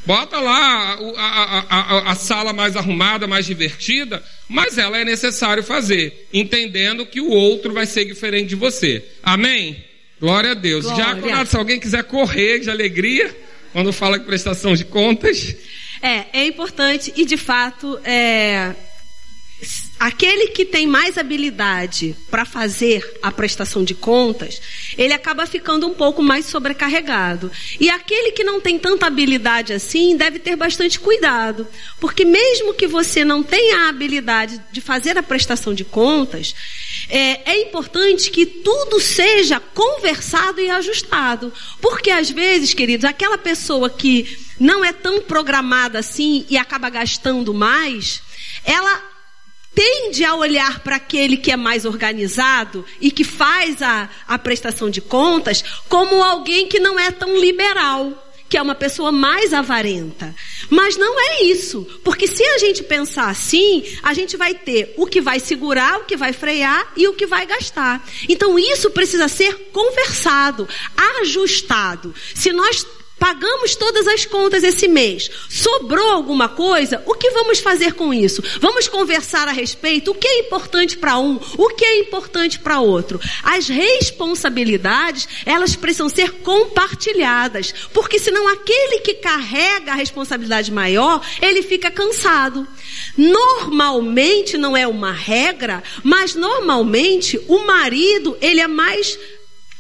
Bota lá a, a, a, a, sala mais arrumada, mais divertida, mas ela é necessário fazer, entendendo que o outro vai ser diferente de você. Amém? Glória a Deus. Glória. Já, se alguém quiser correr de alegria, quando fala de prestação de contas. É, é importante e de fato é, aquele que tem mais habilidade para fazer a prestação de contas, ele acaba ficando um pouco mais sobrecarregado. E aquele que não tem tanta habilidade assim, deve ter bastante cuidado, porque mesmo que você não tenha a habilidade de fazer a prestação de contas, é, é importante que tudo seja conversado e ajustado. Porque às vezes, queridos, aquela pessoa que não é tão programada assim e acaba gastando mais, ela tende a olhar para aquele que é mais organizado e que faz a, a prestação de contas como alguém que não é tão liberal que é uma pessoa mais avarenta. Mas não é isso, porque se a gente pensar assim, a gente vai ter o que vai segurar, o que vai frear e o que vai gastar. Então isso precisa ser conversado, ajustado. Se nós Pagamos todas as contas esse mês. Sobrou alguma coisa? O que vamos fazer com isso? Vamos conversar a respeito? O que é importante para um? O que é importante para outro? As responsabilidades, elas precisam ser compartilhadas, porque senão aquele que carrega a responsabilidade maior, ele fica cansado. Normalmente não é uma regra, mas normalmente o marido, ele é mais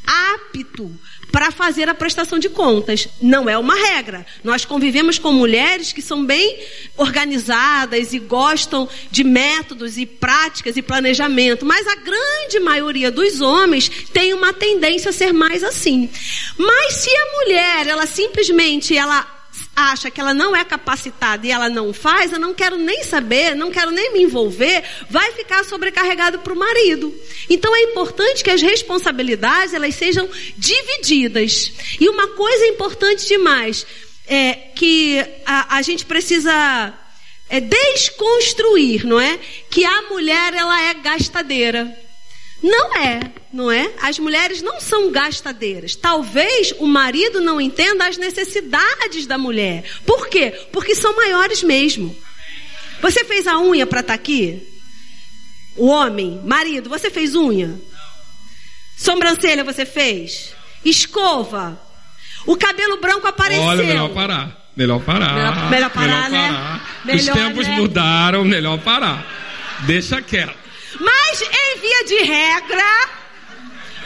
apto para fazer a prestação de contas. Não é uma regra. Nós convivemos com mulheres que são bem organizadas e gostam de métodos e práticas e planejamento, mas a grande maioria dos homens tem uma tendência a ser mais assim. Mas se a mulher, ela simplesmente ela acha que ela não é capacitada e ela não faz, eu não quero nem saber, não quero nem me envolver, vai ficar sobrecarregado para o marido. Então é importante que as responsabilidades elas sejam divididas. E uma coisa importante demais é que a, a gente precisa é, desconstruir, não é? Que a mulher ela é gastadeira. Não é, não é? As mulheres não são gastadeiras. Talvez o marido não entenda as necessidades da mulher. Por quê? Porque são maiores mesmo. Você fez a unha para estar tá aqui? O homem, marido, você fez unha? Sobrancelha você fez? Escova? O cabelo branco apareceu. Olha, melhor parar. Melhor parar. Melhor, melhor parar, melhor né? Parar. Melhor, Os tempos né? mudaram, melhor parar. Deixa quieto. Mas em via de regra,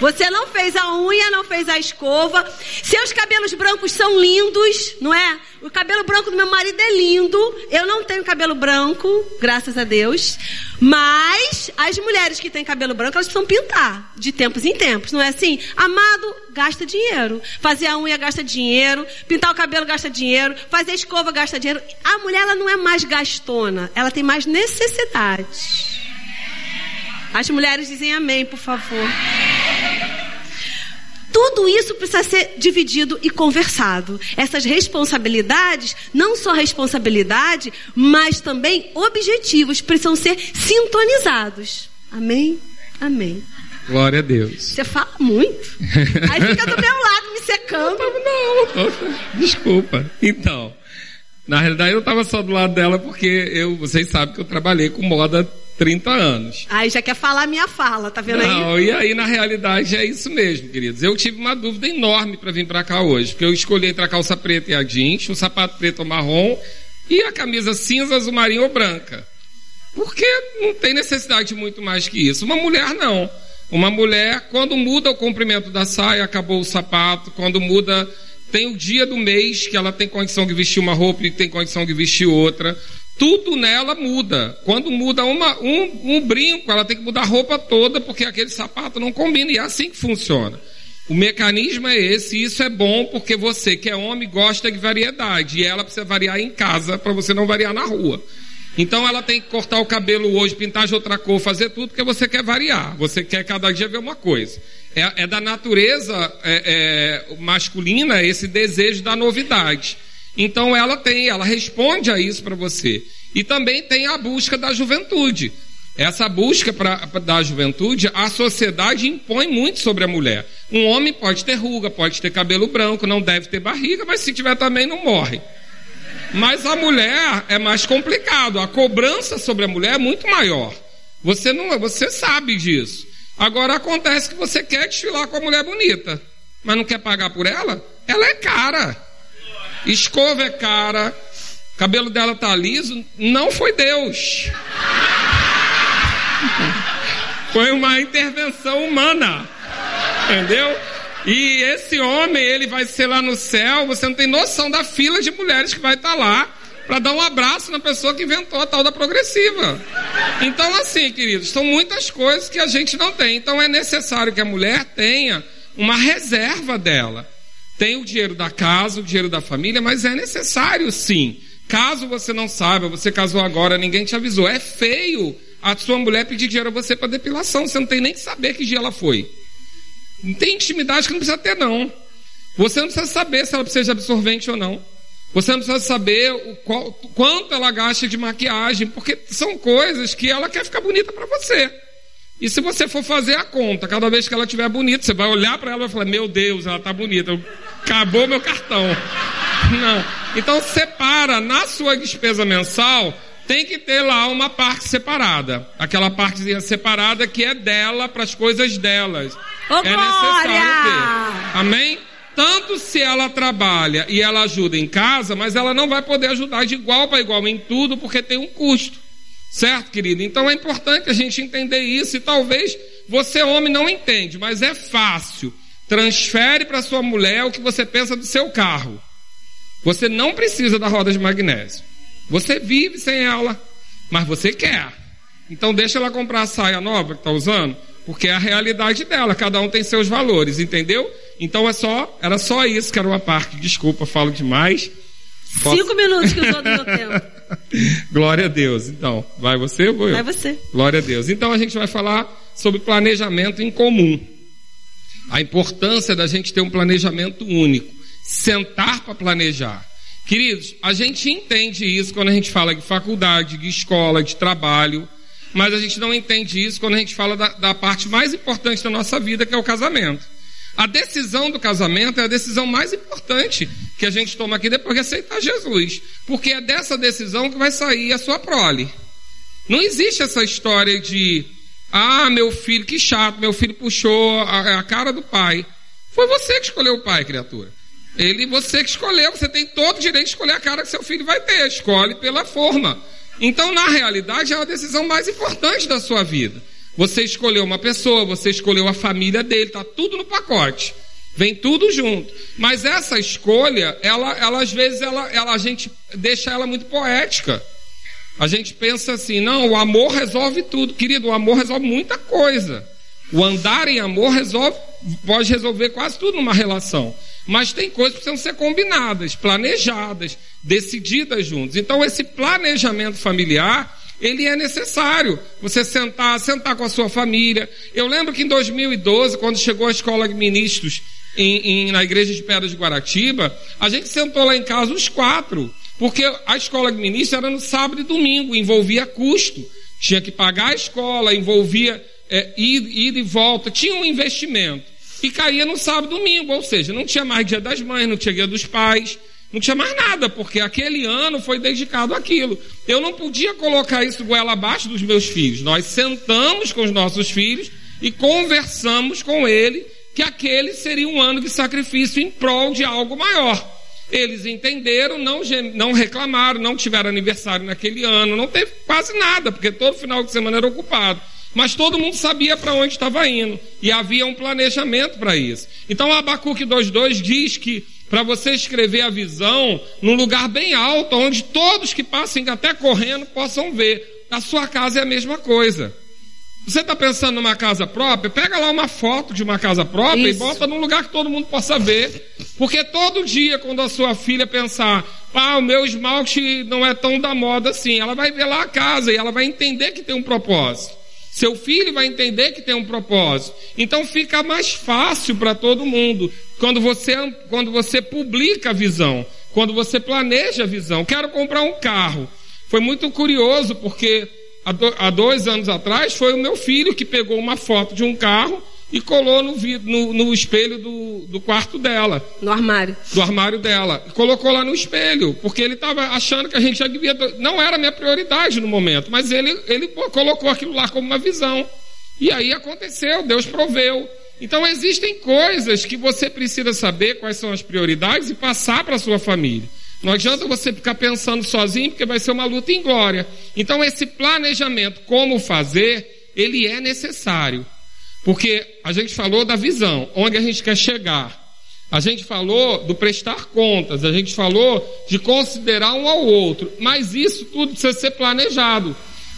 você não fez a unha, não fez a escova. Seus cabelos brancos são lindos, não é? O cabelo branco do meu marido é lindo. Eu não tenho cabelo branco, graças a Deus. Mas as mulheres que têm cabelo branco, elas precisam pintar de tempos em tempos, não é assim? Amado, gasta dinheiro. Fazer a unha gasta dinheiro. Pintar o cabelo gasta dinheiro. Fazer a escova gasta dinheiro. A mulher, ela não é mais gastona. Ela tem mais necessidade. As mulheres dizem amém, por favor. Tudo isso precisa ser dividido e conversado. Essas responsabilidades, não só responsabilidade, mas também objetivos, precisam ser sintonizados. Amém? Amém. Glória a Deus. Você fala muito. Aí fica do meu lado me secando. Não, não, desculpa. Então, na realidade eu estava só do lado dela porque eu, vocês sabem que eu trabalhei com moda 30 anos. Aí já quer falar a minha fala, tá vendo Não, aí? e aí na realidade é isso mesmo, queridos. Eu tive uma dúvida enorme para vir para cá hoje, porque eu escolhi entre a calça preta e a jeans, o sapato preto ou marrom e a camisa cinza, azul marinho ou branca. Porque não tem necessidade de muito mais que isso. Uma mulher não. Uma mulher, quando muda o comprimento da saia, acabou o sapato, quando muda tem o dia do mês que ela tem condição de vestir uma roupa e tem condição de vestir outra. Tudo nela muda. Quando muda uma, um, um brinco, ela tem que mudar a roupa toda, porque aquele sapato não combina. E é assim que funciona. O mecanismo é esse, e isso é bom porque você, que é homem, gosta de variedade. E ela precisa variar em casa para você não variar na rua. Então ela tem que cortar o cabelo hoje, pintar de outra cor, fazer tudo porque você quer variar. Você quer cada dia ver uma coisa. É, é da natureza é, é, masculina esse desejo da novidade. Então ela tem, ela responde a isso para você. E também tem a busca da juventude. Essa busca pra, da juventude, a sociedade impõe muito sobre a mulher. Um homem pode ter ruga, pode ter cabelo branco, não deve ter barriga, mas se tiver também não morre. Mas a mulher é mais complicado. A cobrança sobre a mulher é muito maior. Você não, você sabe disso. Agora acontece que você quer desfilar com a mulher bonita, mas não quer pagar por ela? Ela é cara. Escova é cara. Cabelo dela tá liso. Não foi Deus. Foi uma intervenção humana. Entendeu? E esse homem, ele vai ser lá no céu. Você não tem noção da fila de mulheres que vai estar tá lá para dar um abraço na pessoa que inventou a tal da progressiva. Então, assim, queridos, são muitas coisas que a gente não tem. Então, é necessário que a mulher tenha uma reserva dela. Tem o dinheiro da casa, o dinheiro da família, mas é necessário sim. Caso você não saiba, você casou agora, ninguém te avisou. É feio a sua mulher pedir dinheiro a você para depilação. Você não tem nem que saber que dia ela foi. Não tem intimidade que não precisa ter, não. Você não precisa saber se ela precisa de absorvente ou não. Você não precisa saber o qual, quanto ela gasta de maquiagem, porque são coisas que ela quer ficar bonita para você. E se você for fazer a conta, cada vez que ela estiver bonita, você vai olhar para ela e vai falar: Meu Deus, ela está bonita, acabou meu cartão. Não. Então, separa na sua despesa mensal, tem que ter lá uma parte separada. Aquela partezinha separada que é dela para as coisas delas. Ô, é necessário ter. Amém? Tanto se ela trabalha e ela ajuda em casa, mas ela não vai poder ajudar de igual para igual em tudo, porque tem um custo. Certo, querido? Então é importante a gente entender isso e talvez você, homem, não entende, mas é fácil. Transfere para sua mulher o que você pensa do seu carro. Você não precisa da roda de magnésio. Você vive sem ela, mas você quer. Então deixa ela comprar a saia nova que está usando, porque é a realidade dela. Cada um tem seus valores, entendeu? Então é só, era só isso que era uma parte. Desculpa, falo demais. Posso... Cinco minutos que usou do meu tempo. Glória a Deus. Então, vai você ou vou eu? Vai você. Glória a Deus. Então a gente vai falar sobre planejamento em comum. A importância da gente ter um planejamento único. Sentar para planejar. Queridos, a gente entende isso quando a gente fala de faculdade, de escola, de trabalho. mas a gente não entende isso quando a gente fala da, da parte mais importante da nossa vida, que é o casamento. A decisão do casamento é a decisão mais importante que a gente toma aqui depois de aceitar Jesus, porque é dessa decisão que vai sair a sua prole. Não existe essa história de, ah, meu filho, que chato, meu filho puxou a, a cara do pai. Foi você que escolheu o pai, criatura. Ele, você que escolheu, você tem todo o direito de escolher a cara que seu filho vai ter. Escolhe pela forma. Então, na realidade, é a decisão mais importante da sua vida. Você escolheu uma pessoa, você escolheu a família dele, está tudo no pacote. Vem tudo junto. Mas essa escolha, ela, ela às vezes, ela, ela, a gente deixa ela muito poética. A gente pensa assim, não, o amor resolve tudo. Querido, o amor resolve muita coisa. O andar em amor resolve, pode resolver quase tudo numa relação. Mas tem coisas que precisam ser combinadas, planejadas, decididas juntos. Então, esse planejamento familiar, ele é necessário. Você sentar, sentar com a sua família. Eu lembro que em 2012, quando chegou a escola de ministros em, em, na igreja de Pedra de Guaratiba, a gente sentou lá em casa os quatro, porque a escola de ministros era no sábado e domingo, envolvia custo. Tinha que pagar a escola, envolvia é, ir, ir e volta, tinha um investimento. E caía no sábado e domingo, ou seja, não tinha mais dia das mães, não tinha dia dos pais, não tinha mais nada, porque aquele ano foi dedicado àquilo. Eu não podia colocar isso goela abaixo dos meus filhos. Nós sentamos com os nossos filhos e conversamos com ele que aquele seria um ano de sacrifício em prol de algo maior. Eles entenderam, não, não reclamaram, não tiveram aniversário naquele ano, não teve quase nada, porque todo final de semana era ocupado. Mas todo mundo sabia para onde estava indo e havia um planejamento para isso. Então Abacuque 2:2 diz que para você escrever a visão num lugar bem alto, onde todos que passem até correndo possam ver. A sua casa é a mesma coisa. Você está pensando numa casa própria? Pega lá uma foto de uma casa própria Isso. e bota num lugar que todo mundo possa ver. Porque todo dia, quando a sua filha pensar, ah, o meu esmalte não é tão da moda assim, ela vai ver lá a casa e ela vai entender que tem um propósito. Seu filho vai entender que tem um propósito. Então fica mais fácil para todo mundo quando você, quando você publica a visão, quando você planeja a visão. Quero comprar um carro. Foi muito curioso porque há, há dois anos atrás foi o meu filho que pegou uma foto de um carro e colou no, no, no espelho do, do, quarto dela. No armário. Do armário dela. Colocou lá no espelho, porque ele estava achando que a gente já devia. Não era a minha prioridade no momento, mas ele, ele colocou aquilo lá como uma visão. E aí aconteceu, Deus proveu. Então existem coisas que você precisa saber quais são as prioridades e passar para a sua família. Não adianta você ficar pensando sozinho, porque vai ser uma luta em glória. Então esse planejamento, como fazer, ele é necessário. Porque a gente falou da visão, onde a gente quer chegar. A gente falou do prestar contas, a gente falou de considerar um ao outro, mas isso tudo precisa ser planejado.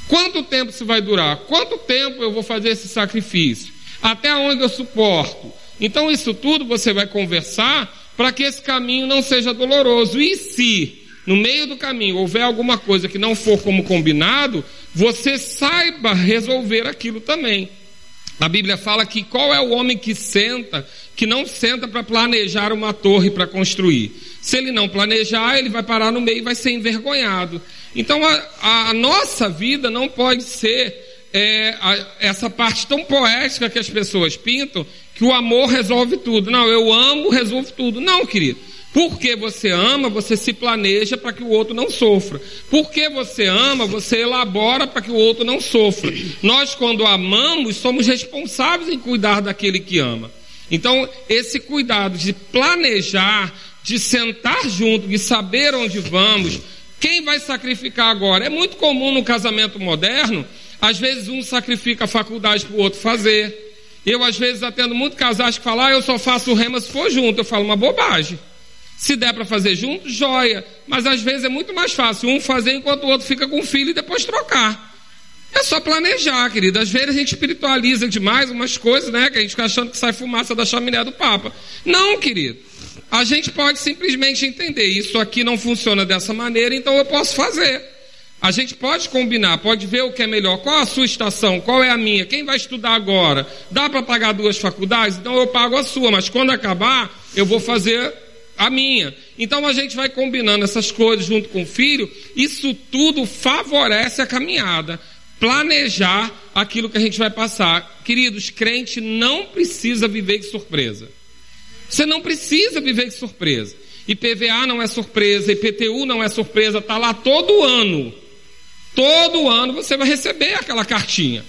Quanto tempo isso vai durar? Quanto tempo eu vou fazer esse sacrifício? Até onde eu suporto? Então, isso tudo você vai conversar para que esse caminho não seja doloroso. E se no meio do caminho houver alguma coisa que não for como combinado, você saiba resolver aquilo também. A Bíblia fala que qual é o homem que senta, que não senta para planejar uma torre para construir. Se ele não planejar, ele vai parar no meio e vai ser envergonhado. Então a, a nossa vida não pode ser é, a, essa parte tão poética que as pessoas pintam, que o amor resolve tudo. Não, eu amo, resolve tudo. Não, querido. Porque você ama, você se planeja para que o outro não sofra. Porque você ama, você elabora para que o outro não sofra. Nós, quando amamos, somos responsáveis em cuidar daquele que ama. Então, esse cuidado de planejar, de sentar junto, de saber onde vamos, quem vai sacrificar agora? É muito comum no casamento moderno, às vezes um sacrifica a faculdade para o outro fazer. Eu, às vezes, atendo muito casais que falam, ah, eu só faço rema se for junto. Eu falo uma bobagem. Se der para fazer junto, joia. Mas às vezes é muito mais fácil um fazer enquanto o outro fica com o filho e depois trocar. É só planejar, querido. Às vezes a gente espiritualiza demais umas coisas, né? Que a gente fica achando que sai fumaça da chaminé do Papa. Não, querido. A gente pode simplesmente entender, isso aqui não funciona dessa maneira, então eu posso fazer. A gente pode combinar, pode ver o que é melhor. Qual a sua estação? Qual é a minha? Quem vai estudar agora? Dá para pagar duas faculdades? Então eu pago a sua, mas quando acabar, eu vou fazer a minha. Então a gente vai combinando essas coisas junto com o filho, isso tudo favorece a caminhada. planejar aquilo que a gente vai passar. Queridos, crente não precisa viver de surpresa. Você não precisa viver de surpresa. IPVA não é surpresa, IPTU não é surpresa, está lá todo ano. Todo ano você vai receber aquela cartinha.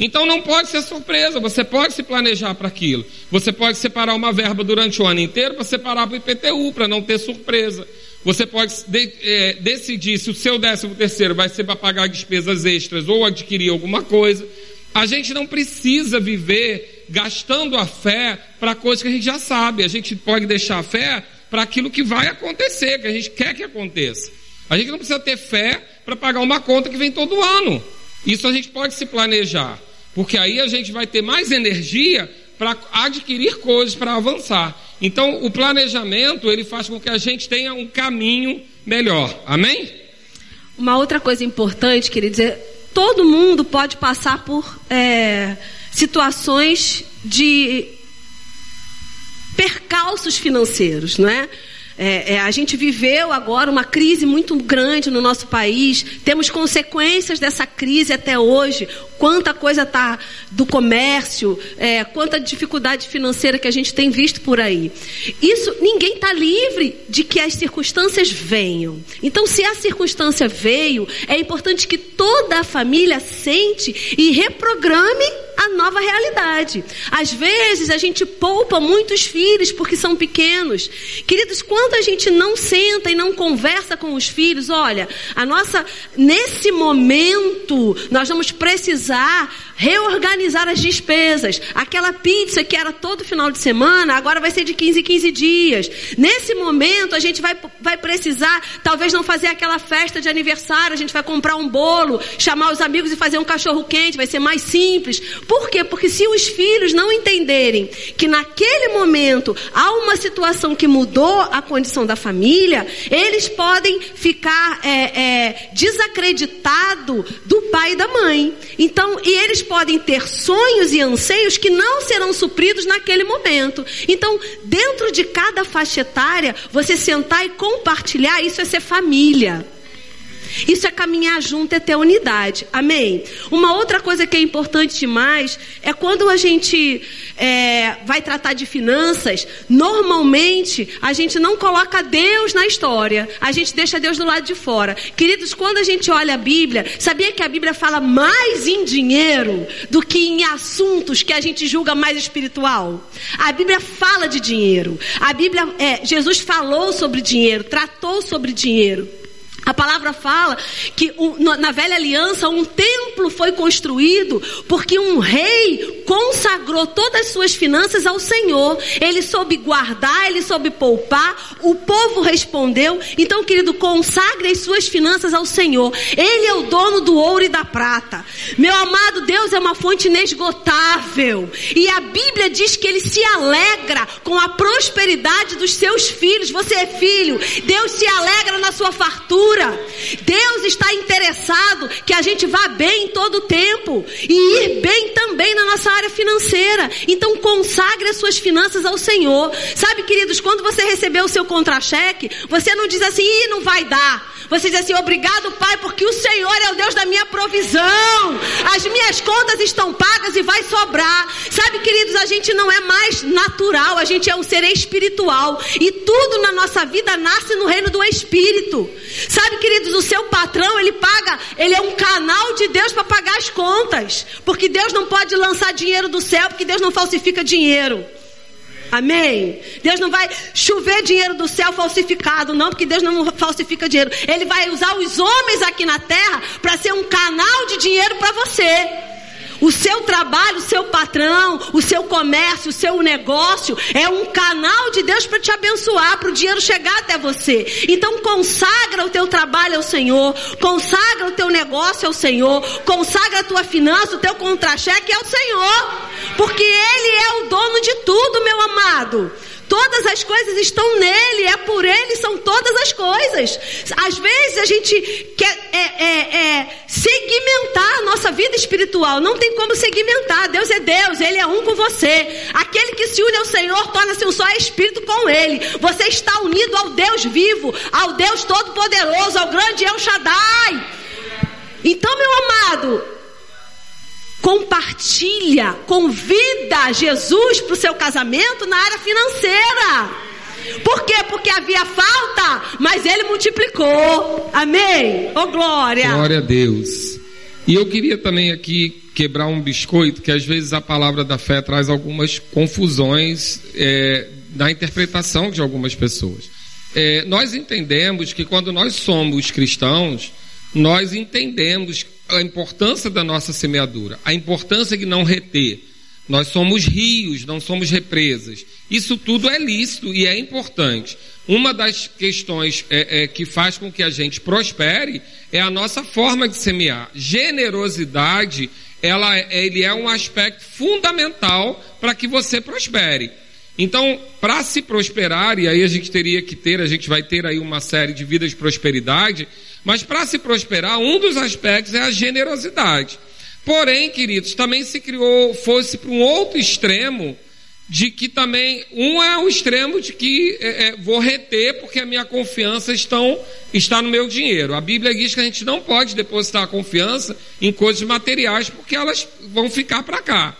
Então não pode ser surpresa, você pode se planejar para aquilo. Você pode separar uma verba durante o ano inteiro para separar para o IPTU, para não ter surpresa. Você pode de, é, decidir se o seu décimo terceiro vai ser para pagar despesas extras ou adquirir alguma coisa. A gente não precisa viver gastando a fé para coisas que a gente já sabe. A gente pode deixar a fé para aquilo que vai acontecer, que a gente quer que aconteça. A gente não precisa ter fé para pagar uma conta que vem todo ano. Isso a gente pode se planejar, porque aí a gente vai ter mais energia para adquirir coisas, para avançar. Então, o planejamento, ele faz com que a gente tenha um caminho melhor. Amém? Uma outra coisa importante, queria dizer, todo mundo pode passar por é, situações de percalços financeiros, não é? É, é, a gente viveu agora uma crise muito grande no nosso país, temos consequências dessa crise até hoje. Quanta coisa está do comércio, é, quanta dificuldade financeira que a gente tem visto por aí. Isso, ninguém está livre de que as circunstâncias venham. Então, se a circunstância veio, é importante que toda a família sente e reprograme a nova realidade. Às vezes a gente poupa muitos filhos porque são pequenos. Queridos, quando a gente não senta e não conversa com os filhos, olha, a nossa nesse momento nós vamos precisar reorganizar as despesas. Aquela pizza que era todo final de semana, agora vai ser de 15 em 15 dias. Nesse momento, a gente vai, vai precisar, talvez não fazer aquela festa de aniversário, a gente vai comprar um bolo, chamar os amigos e fazer um cachorro quente, vai ser mais simples. Por quê? Porque se os filhos não entenderem que naquele momento há uma situação que mudou a condição da família, eles podem ficar é, é, desacreditados do pai e da mãe. Então, e eles podem ter sonhos e anseios que não serão supridos naquele momento. Então, dentro de cada faixa etária, você sentar e compartilhar, isso é ser família. Isso é caminhar junto, é ter unidade. Amém? Uma outra coisa que é importante demais é quando a gente é, vai tratar de finanças, normalmente a gente não coloca Deus na história, a gente deixa Deus do lado de fora. Queridos, quando a gente olha a Bíblia, sabia que a Bíblia fala mais em dinheiro do que em assuntos que a gente julga mais espiritual? A Bíblia fala de dinheiro. A Bíblia, é, Jesus falou sobre dinheiro, tratou sobre dinheiro. A palavra fala que na velha aliança um templo foi construído porque um rei consagrou todas as suas finanças ao Senhor. Ele soube guardar, ele soube poupar, o povo respondeu. Então, querido, consagre as suas finanças ao Senhor. Ele é o dono do ouro e da prata. Meu amado, Deus é uma fonte inesgotável. E a Bíblia diz que ele se alegra com a prosperidade dos seus filhos. Você é filho, Deus se alegra na sua fartura. Deus está interessado que a gente vá bem todo o tempo e ir bem também na nossa área financeira. Então consagre as suas finanças ao Senhor. Sabe, queridos, quando você recebeu o seu contra-cheque, você não diz assim, Ih, não vai dar. Você diz assim: Obrigado, Pai, porque o Senhor é o Deus da minha provisão. As minhas contas estão pagas e vai sobrar. Sabe, queridos, a gente não é mais natural, a gente é um ser espiritual. E tudo na nossa vida nasce no reino do Espírito. Sabe, queridos, o seu patrão, ele paga, ele é um canal de Deus para pagar as contas. Porque Deus não pode lançar dinheiro do céu, porque Deus não falsifica dinheiro. Amém? Deus não vai chover dinheiro do céu falsificado, não, porque Deus não falsifica dinheiro. Ele vai usar os homens aqui na terra para ser um canal de dinheiro para você. O seu trabalho, o seu patrão, o seu comércio, o seu negócio é um canal de Deus para te abençoar, para o dinheiro chegar até você. Então consagra o teu trabalho ao Senhor, consagra o teu negócio ao Senhor, consagra a tua finança, o teu contra-cheque ao Senhor, porque Ele é o dono de tudo, meu amado. Todas as coisas estão nele, é por ele, são todas as coisas. Às vezes a gente quer é, é, é, segmentar a nossa vida espiritual. Não tem como segmentar. Deus é Deus, Ele é um com você. Aquele que se une ao Senhor torna-se um só espírito com Ele. Você está unido ao Deus vivo, ao Deus Todo-Poderoso, ao grande El Shaddai. Então, meu amado, compartilha, convida Jesus para o seu casamento na área financeira. Por quê? Porque havia falta, mas ele multiplicou. Amém? Oh glória! Glória a Deus. E eu queria também aqui quebrar um biscoito, que às vezes a palavra da fé traz algumas confusões é, na interpretação de algumas pessoas. É, nós entendemos que quando nós somos cristãos, nós entendemos a importância da nossa semeadura, a importância de não reter. Nós somos rios, não somos represas. Isso tudo é lícito e é importante. Uma das questões é, é, que faz com que a gente prospere é a nossa forma de semear. Generosidade, ela, ele é um aspecto fundamental para que você prospere. Então, para se prosperar, e aí a gente teria que ter, a gente vai ter aí uma série de vidas de prosperidade, mas para se prosperar, um dos aspectos é a generosidade. Porém, queridos, também se criou, fosse para um outro extremo, de que também, um é o extremo de que é, é, vou reter porque a minha confiança estão, está no meu dinheiro. A Bíblia diz que a gente não pode depositar a confiança em coisas materiais porque elas vão ficar para cá.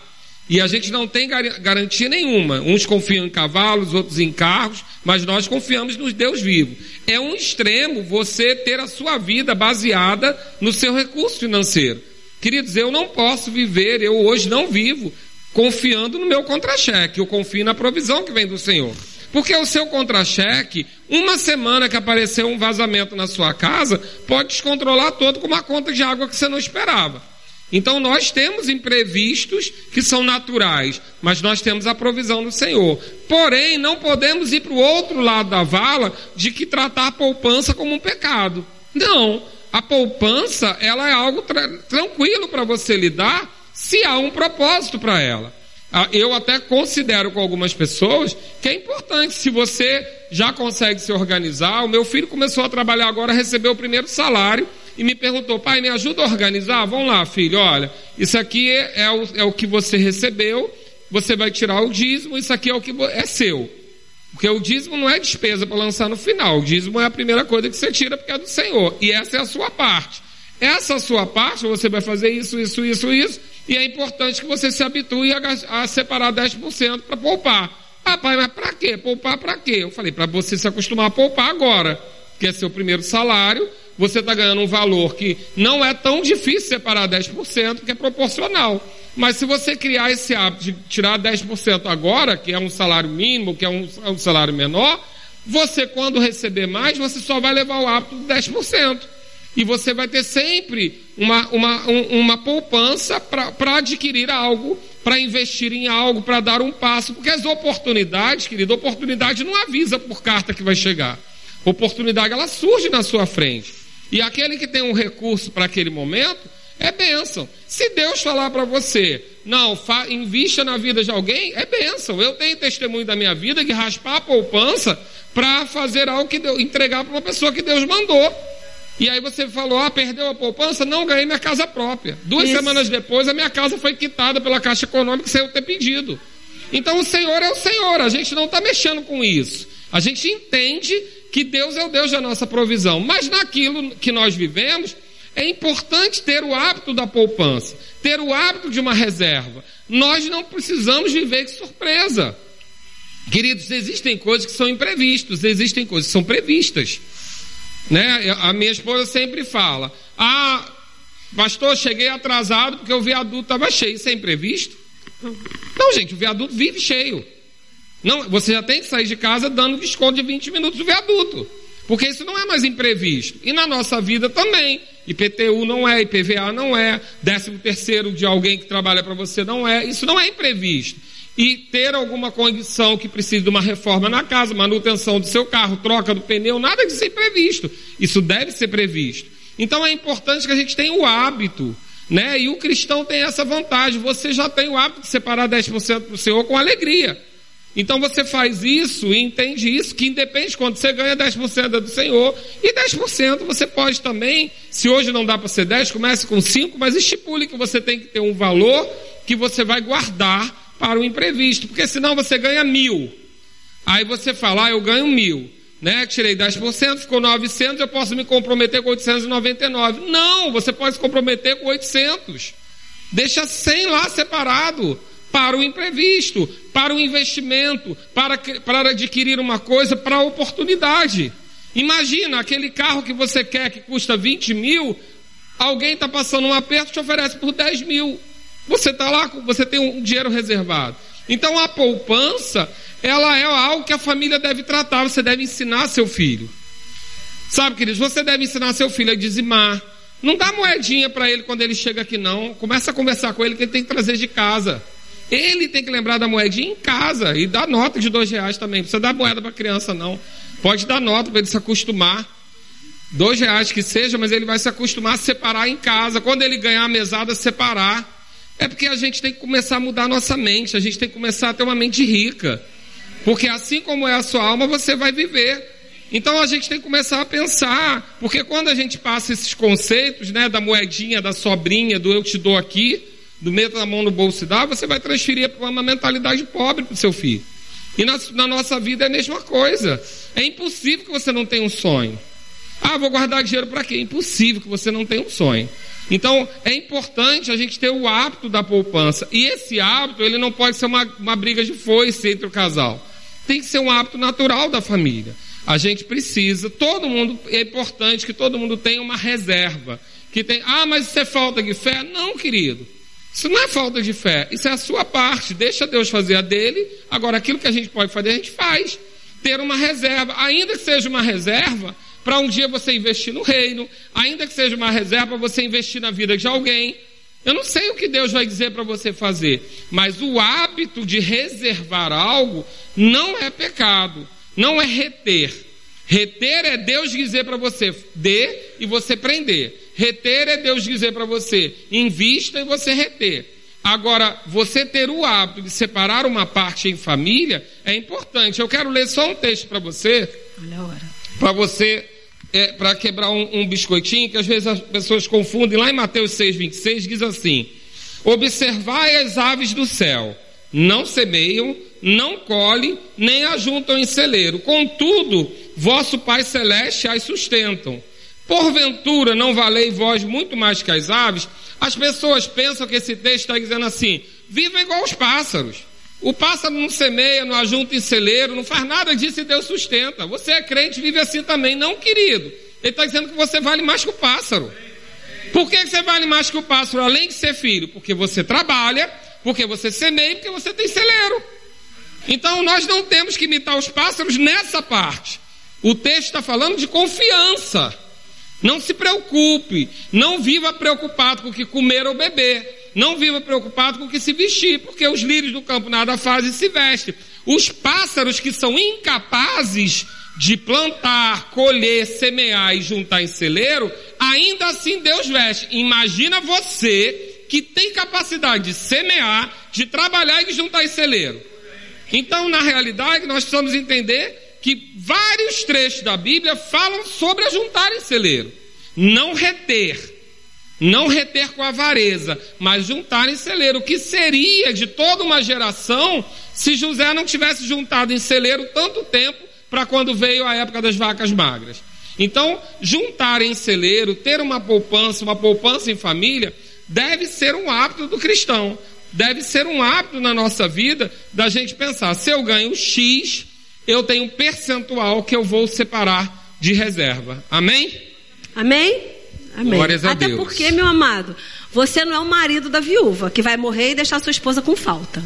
E a gente não tem garantia nenhuma. Uns confiam em cavalos, outros em carros, mas nós confiamos no Deus vivo. É um extremo você ter a sua vida baseada no seu recurso financeiro. Queridos, eu não posso viver, eu hoje não vivo confiando no meu contra-cheque. Eu confio na provisão que vem do Senhor. Porque o seu contra-cheque, uma semana que apareceu um vazamento na sua casa, pode descontrolar todo com uma conta de água que você não esperava. Então nós temos imprevistos que são naturais, mas nós temos a provisão do Senhor. Porém, não podemos ir para o outro lado da vala de que tratar a poupança como um pecado. Não, a poupança ela é algo tra tranquilo para você lidar se há um propósito para ela. Eu até considero com algumas pessoas que é importante, se você já consegue se organizar. O meu filho começou a trabalhar agora, recebeu o primeiro salário e me perguntou: pai, me ajuda a organizar? Vamos lá, filho, olha, isso aqui é, é, o, é o que você recebeu, você vai tirar o dízimo, isso aqui é o que é seu. Porque o dízimo não é despesa para lançar no final, o dízimo é a primeira coisa que você tira porque é do Senhor, e essa é a sua parte. Essa sua parte, você vai fazer isso, isso, isso, isso, e é importante que você se habitue a, a separar 10% para poupar. Ah, pai, mas para quê? Poupar para quê? Eu falei, para você se acostumar a poupar agora, que é seu primeiro salário, você está ganhando um valor que não é tão difícil separar 10%, que é proporcional. Mas se você criar esse hábito de tirar 10% agora, que é um salário mínimo, que é um, é um salário menor, você, quando receber mais, você só vai levar o hábito de 10%. E você vai ter sempre uma, uma, um, uma poupança para adquirir algo, para investir em algo, para dar um passo. Porque as oportunidades, querido, oportunidade não avisa por carta que vai chegar. Oportunidade, ela surge na sua frente. E aquele que tem um recurso para aquele momento, é bênção. Se Deus falar para você, não, invista na vida de alguém, é bênção. Eu tenho testemunho da minha vida de raspar a poupança para fazer algo que Deus, entregar para uma pessoa que Deus mandou. E aí você falou, ah, perdeu a poupança? Não, ganhei minha casa própria. Duas Isso. semanas depois, a minha casa foi quitada pela Caixa Econômica sem eu ter pedido. Então o Senhor é o Senhor, a gente não está mexendo com isso. A gente entende que Deus é o Deus da nossa provisão. Mas naquilo que nós vivemos, é importante ter o hábito da poupança, ter o hábito de uma reserva. Nós não precisamos viver de surpresa. Queridos, existem coisas que são imprevistas, existem coisas que são previstas. Né? A minha esposa sempre fala: Ah, pastor, cheguei atrasado porque o viaduto estava cheio. Isso é imprevisto? Não, gente, o viaduto vive cheio. Não, você já tem que sair de casa dando desconto de 20 minutos do viaduto. Porque isso não é mais imprevisto. E na nossa vida também. IPTU não é, IPVA não é, 13 terceiro de alguém que trabalha para você não é. Isso não é imprevisto. E ter alguma condição que precise de uma reforma na casa, manutenção do seu carro, troca do pneu, nada disso é imprevisto. Isso deve ser previsto. Então é importante que a gente tenha o hábito, né? E o cristão tem essa vantagem. Você já tem o hábito de separar 10% para o Senhor com alegria. Então você faz isso e entende isso, que independe quando você ganha 10% é do Senhor, e 10% você pode também, se hoje não dá para ser 10, comece com 5, mas estipule que você tem que ter um valor que você vai guardar para o imprevisto, porque senão você ganha mil. Aí você fala, ah, eu ganho mil, né? Tirei 10%, ficou 900, eu posso me comprometer com 899. Não, você pode se comprometer com 800. Deixa 100 lá separado para o imprevisto, para o investimento, para, para adquirir uma coisa, para a oportunidade. Imagina aquele carro que você quer que custa 20 mil, alguém está passando um aperto te oferece por 10 mil. Você está lá, você tem um dinheiro reservado. Então a poupança, ela é algo que a família deve tratar, você deve ensinar seu filho. Sabe, queridos, você deve ensinar seu filho a dizimar. Não dá moedinha para ele quando ele chega aqui, não. Começa a conversar com ele que ele tem que trazer de casa. Ele tem que lembrar da moedinha em casa e dar nota de dois reais também. Precisa dar moeda para criança, não. Pode dar nota para ele se acostumar. Dois reais que seja, mas ele vai se acostumar a separar em casa. Quando ele ganhar a mesada, separar. É porque a gente tem que começar a mudar a nossa mente. A gente tem que começar a ter uma mente rica. Porque assim como é a sua alma, você vai viver. Então a gente tem que começar a pensar, porque quando a gente passa esses conceitos, né, da moedinha, da sobrinha, do eu te dou aqui, do meto na mão no bolso e dá, você vai transferir para uma mentalidade pobre para o seu filho. E na, na, nossa vida é a mesma coisa. É impossível que você não tenha um sonho. Ah, vou guardar dinheiro para quê? É impossível que você não tenha um sonho. Então, é importante a gente ter o hábito da poupança. E esse hábito, ele não pode ser uma, uma briga de foice entre o casal. Tem que ser um hábito natural da família. A gente precisa, todo mundo, é importante que todo mundo tenha uma reserva. Que tem, ah, mas isso é falta de fé? Não, querido. Isso não é falta de fé, isso é a sua parte. Deixa Deus fazer a dele. Agora, aquilo que a gente pode fazer, a gente faz. Ter uma reserva, ainda que seja uma reserva, para um dia você investir no reino, ainda que seja uma reserva você investir na vida de alguém. Eu não sei o que Deus vai dizer para você fazer, mas o hábito de reservar algo não é pecado, não é reter. Reter é Deus dizer para você, dê e você prender. Reter é Deus dizer para você, invista e você reter. Agora, você ter o hábito de separar uma parte em família é importante. Eu quero ler só um texto para você. Para você, é, para quebrar um, um biscoitinho, que às vezes as pessoas confundem. Lá em Mateus 6, 26, diz assim: Observai as aves do céu, não semeiam, não colhem, nem ajuntam em celeiro. Contudo, vosso Pai Celeste as sustentam. Porventura não valei vós muito mais que as aves? As pessoas pensam que esse texto está dizendo assim: viva igual os pássaros. O pássaro não semeia, não ajunta em celeiro, não faz nada disso e Deus sustenta. Você é crente, vive assim também. Não, querido. Ele está dizendo que você vale mais que o pássaro. Por que você vale mais que o pássaro, além de ser filho? Porque você trabalha, porque você semeia, porque você tem celeiro. Então nós não temos que imitar os pássaros nessa parte. O texto está falando de confiança. Não se preocupe, não viva preocupado com o que comer ou beber. Não viva preocupado com o que se vestir, porque os lírios do campo nada fazem e se vestem. Os pássaros que são incapazes de plantar, colher, semear e juntar em celeiro, ainda assim Deus veste. Imagina você que tem capacidade de semear, de trabalhar e de juntar em celeiro. Então, na realidade, nós precisamos entender que vários trechos da Bíblia falam sobre ajuntar em celeiro. Não reter. Não reter com avareza, mas juntar em celeiro. O que seria de toda uma geração se José não tivesse juntado em celeiro tanto tempo para quando veio a época das vacas magras? Então, juntar em celeiro, ter uma poupança, uma poupança em família, deve ser um hábito do cristão. Deve ser um hábito na nossa vida da gente pensar: se eu ganho X, eu tenho um percentual que eu vou separar de reserva. Amém? Amém? Amém. Glórias a Até Deus. porque, meu amado, você não é o marido da viúva que vai morrer e deixar sua esposa com falta.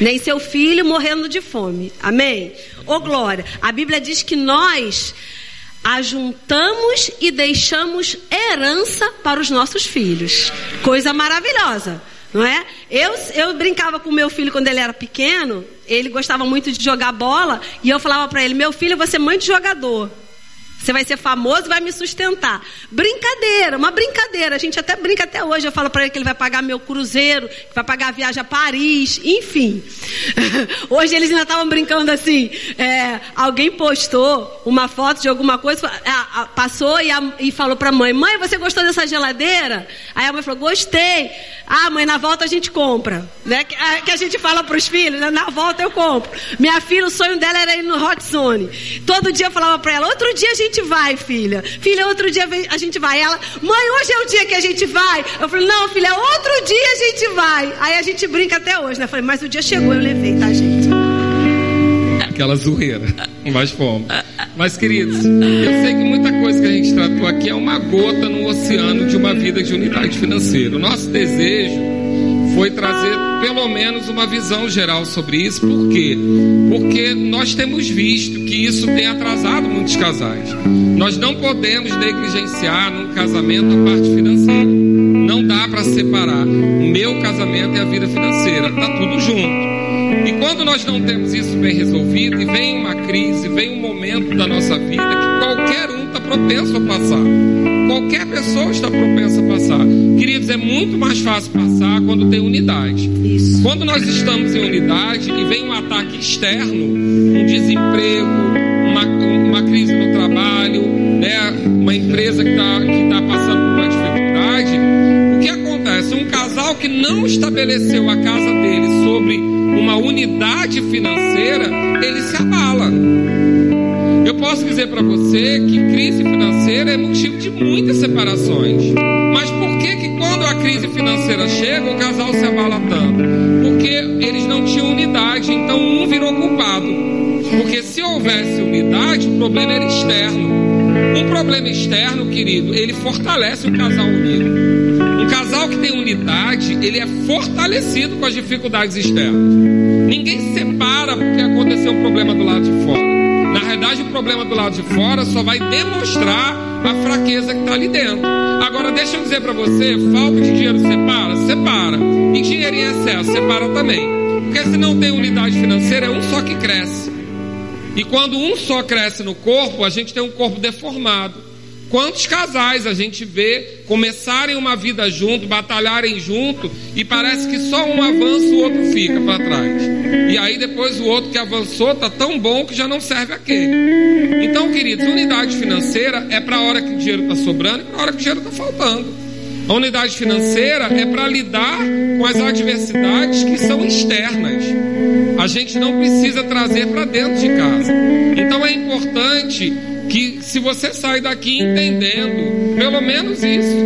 Nem seu filho morrendo de fome. Amém? Ô glória, a Bíblia diz que nós ajuntamos e deixamos herança para os nossos filhos. Coisa maravilhosa. Não é? Eu, eu brincava com meu filho quando ele era pequeno, ele gostava muito de jogar bola, e eu falava para ele: Meu filho, você é de jogador. Você vai ser famoso e vai me sustentar. Brincadeira, uma brincadeira. A gente até brinca até hoje. Eu falo para ele que ele vai pagar meu cruzeiro, que vai pagar a viagem a Paris, enfim. Hoje eles ainda estavam brincando assim. É, alguém postou uma foto de alguma coisa, a, passou e, a, e falou para a mãe: Mãe, você gostou dessa geladeira? Aí a mãe falou: Gostei. Ah, mãe, na volta a gente compra. Né? Que, a, que a gente fala para os filhos: né? Na volta eu compro. Minha filha, o sonho dela era ir no Hot Zone. Todo dia eu falava para ela: Outro dia a gente gente vai, filha? Filha, outro dia a gente vai. Ela, mãe, hoje é o dia que a gente vai. Eu falei, não, filha, outro dia a gente vai. Aí a gente brinca até hoje, né? Eu falei, mas o dia chegou, eu levei, tá, gente? Aquela zoeira. Mas fomos. Mas, queridos, eu sei que muita coisa que a gente tratou aqui é uma gota no oceano de uma vida de unidade financeira. O nosso desejo foi trazer pelo menos uma visão geral sobre isso. Por quê? Porque nós temos visto que isso tem atrasado muitos casais. Nós não podemos negligenciar num casamento a parte financeira. Não dá para separar o meu casamento e a vida financeira. Tá tudo junto. E quando nós não temos isso bem resolvido, e vem uma crise, vem um momento da nossa vida que qualquer um propenso a passar. Qualquer pessoa está propensa a passar. Queridos, é muito mais fácil passar quando tem unidade. Isso. Quando nós estamos em unidade e vem um ataque externo, um desemprego, uma, uma crise no trabalho, né, uma empresa que está que tá passando por uma dificuldade, o que acontece? Um casal que não estabeleceu a casa dele sobre uma unidade financeira, ele se abala. Eu posso dizer para você que crise financeira é motivo de muitas separações. Mas por que que quando a crise financeira chega, o casal se abala tanto? Porque eles não tinham unidade, então um virou culpado. Porque se houvesse unidade, o problema era externo. Um problema externo, querido, ele fortalece o casal unido. Um casal que tem unidade, ele é fortalecido com as dificuldades externas. Ninguém se separa porque aconteceu um problema do lado de fora. Na realidade, o problema do lado de fora só vai demonstrar a fraqueza que está ali dentro. Agora, deixa eu dizer para você: falta de dinheiro separa? Separa. E dinheiro em excesso? Separa também. Porque se não tem unidade financeira, é um só que cresce. E quando um só cresce no corpo, a gente tem um corpo deformado. Quantos casais a gente vê começarem uma vida junto, batalharem junto, e parece que só um avança, o outro fica para trás. E aí depois o outro que avançou tá tão bom que já não serve a quê? Então, queridos, unidade financeira é para a hora que o dinheiro está sobrando e para a hora que o dinheiro está faltando. A unidade financeira é para lidar com as adversidades que são externas. A gente não precisa trazer para dentro de casa. Então é importante que se você sai daqui entendendo, pelo menos isso,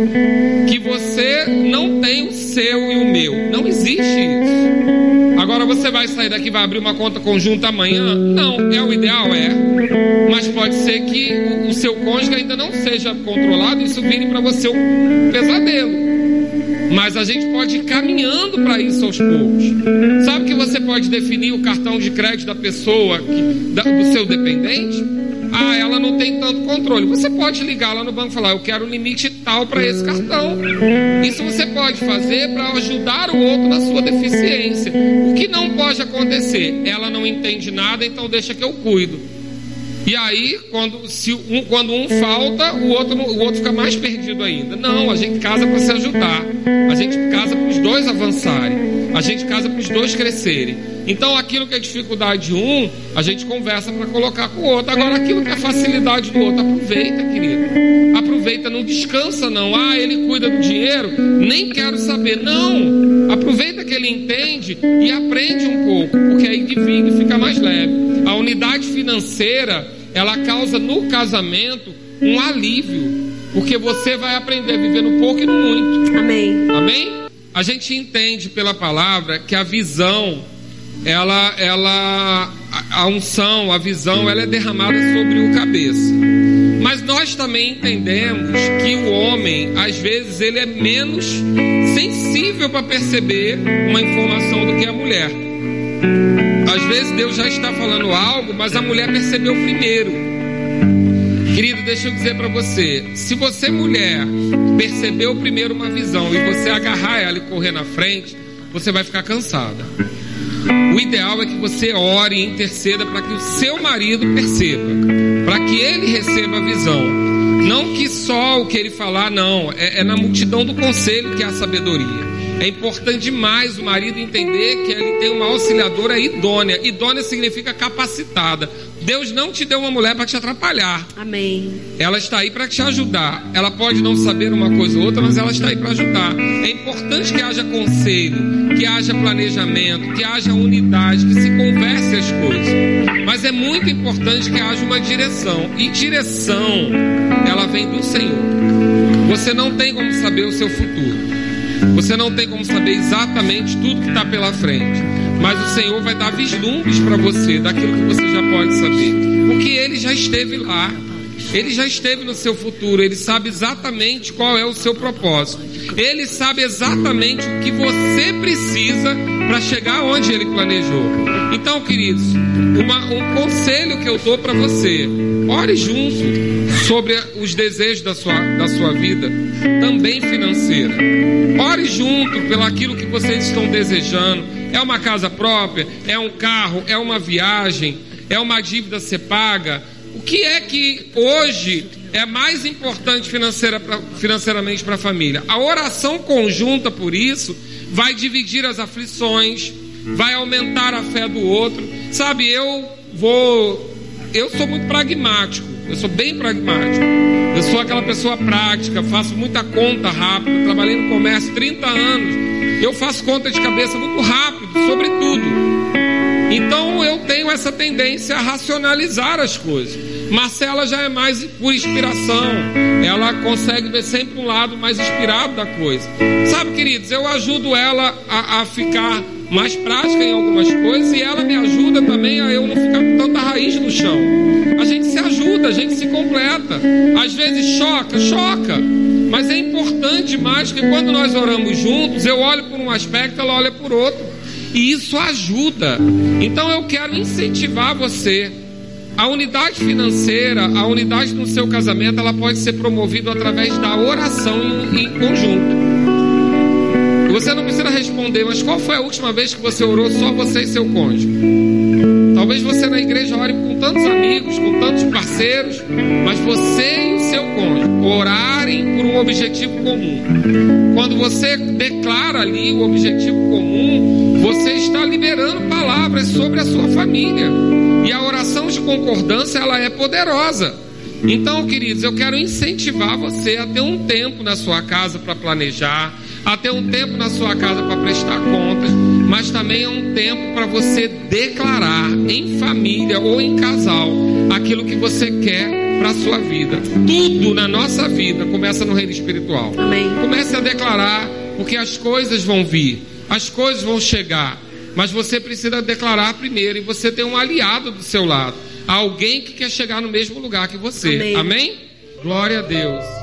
que você não tem o seu e o meu, não existe isso. Agora você vai sair daqui e vai abrir uma conta conjunta amanhã? Não, é o ideal, é. Mas pode ser que o seu cônjuge ainda não seja controlado e isso vire para você um pesadelo. Mas a gente pode ir caminhando para isso aos poucos. Sabe que você pode definir o cartão de crédito da pessoa, que, da, do seu dependente? Ah, ela não tem tanto controle. Você pode ligar lá no banco e falar: Eu quero limite tal para esse cartão. Isso você pode fazer para ajudar o outro na sua deficiência. O que não pode acontecer? Ela não entende nada, então deixa que eu cuido. E aí, quando, se um, quando um falta, o outro, o outro fica mais perdido ainda. Não, a gente casa para se ajudar. A gente casa para os dois avançarem. A gente casa para os dois crescerem. Então, aquilo que é dificuldade de um, a gente conversa para colocar com o outro. Agora, aquilo que é facilidade do outro, aproveita, querido. Aproveita, não descansa, não. Ah, ele cuida do dinheiro, nem quero saber. Não. Aproveita que ele entende e aprende um pouco, porque aí divide e fica mais leve. A unidade financeira, ela causa no casamento um alívio, porque você vai aprender a viver no pouco e no muito. Amém. Amém? A gente entende pela palavra que a visão ela, ela, a unção, a visão, ela é derramada sobre o cabeça. Mas nós também entendemos que o homem, às vezes, ele é menos sensível para perceber uma informação do que a mulher. Às vezes Deus já está falando algo, mas a mulher percebeu primeiro. Querido, deixa eu dizer para você: se você, mulher, percebeu primeiro uma visão e você agarrar ela e correr na frente, você vai ficar cansada. O ideal é que você ore e interceda para que o seu marido perceba, para que ele receba a visão. Não que só o que ele falar, não, é, é na multidão do conselho que há sabedoria. É importante demais o marido entender que ele tem uma auxiliadora idônea. Idônea significa capacitada. Deus não te deu uma mulher para te atrapalhar. Amém. Ela está aí para te ajudar. Ela pode não saber uma coisa ou outra, mas ela está aí para ajudar. É importante que haja conselho, que haja planejamento, que haja unidade, que se converse as coisas. Mas é muito importante que haja uma direção. E direção, ela vem do Senhor. Você não tem como saber o seu futuro. Você não tem como saber exatamente tudo que está pela frente. Mas o Senhor vai dar vislumbres para você daquilo que você já pode saber. Porque Ele já esteve lá. Ele já esteve no seu futuro. Ele sabe exatamente qual é o seu propósito. Ele sabe exatamente o que você precisa para chegar onde Ele planejou. Então, queridos, uma, um conselho que eu dou para você: ore junto sobre os desejos da sua, da sua vida, também financeira. Ore junto pelo aquilo que vocês estão desejando. É uma casa própria, é um carro, é uma viagem, é uma dívida ser paga. Que é que hoje é mais importante financeira pra, financeiramente para a família? A oração conjunta por isso vai dividir as aflições, vai aumentar a fé do outro. Sabe, eu vou. Eu sou muito pragmático, eu sou bem pragmático. Eu sou aquela pessoa prática, faço muita conta rápido. Trabalhei no comércio 30 anos. Eu faço conta de cabeça muito rápido, sobre tudo. Então eu tenho essa tendência a racionalizar as coisas. Marcela já é mais por inspiração. Ela consegue ver sempre um lado mais inspirado da coisa. Sabe, queridos, eu ajudo ela a, a ficar mais prática em algumas coisas e ela me ajuda também a eu não ficar com tanta raiz no chão. A gente se ajuda, a gente se completa. Às vezes choca, choca. Mas é importante mais que quando nós oramos juntos, eu olho por um aspecto, ela olha por outro. E isso ajuda. Então eu quero incentivar você. A unidade financeira, a unidade no seu casamento, ela pode ser promovida através da oração em, conjunto. Você não precisa responder, mas qual foi a última vez que você orou só você e seu cônjuge? Talvez você na igreja ore com tantos amigos, com tantos parceiros, mas você e o seu cônjuge orarem por um objetivo comum. Quando você declara ali o objetivo comum, você está liberando palavras sobre a sua família. E a oração de concordância, ela é poderosa. Então, queridos, eu quero incentivar você a ter um tempo na sua casa para planejar, a ter um tempo na sua casa para prestar contas, mas também é um tempo para você declarar em família ou em casal aquilo que você quer para a sua vida. Tudo na nossa vida começa no reino espiritual. Amém. Comece a declarar, porque as coisas vão vir, as coisas vão chegar, mas você precisa declarar primeiro e você tem um aliado do seu lado, alguém que quer chegar no mesmo lugar que você. Amém. Amém? Glória a Deus.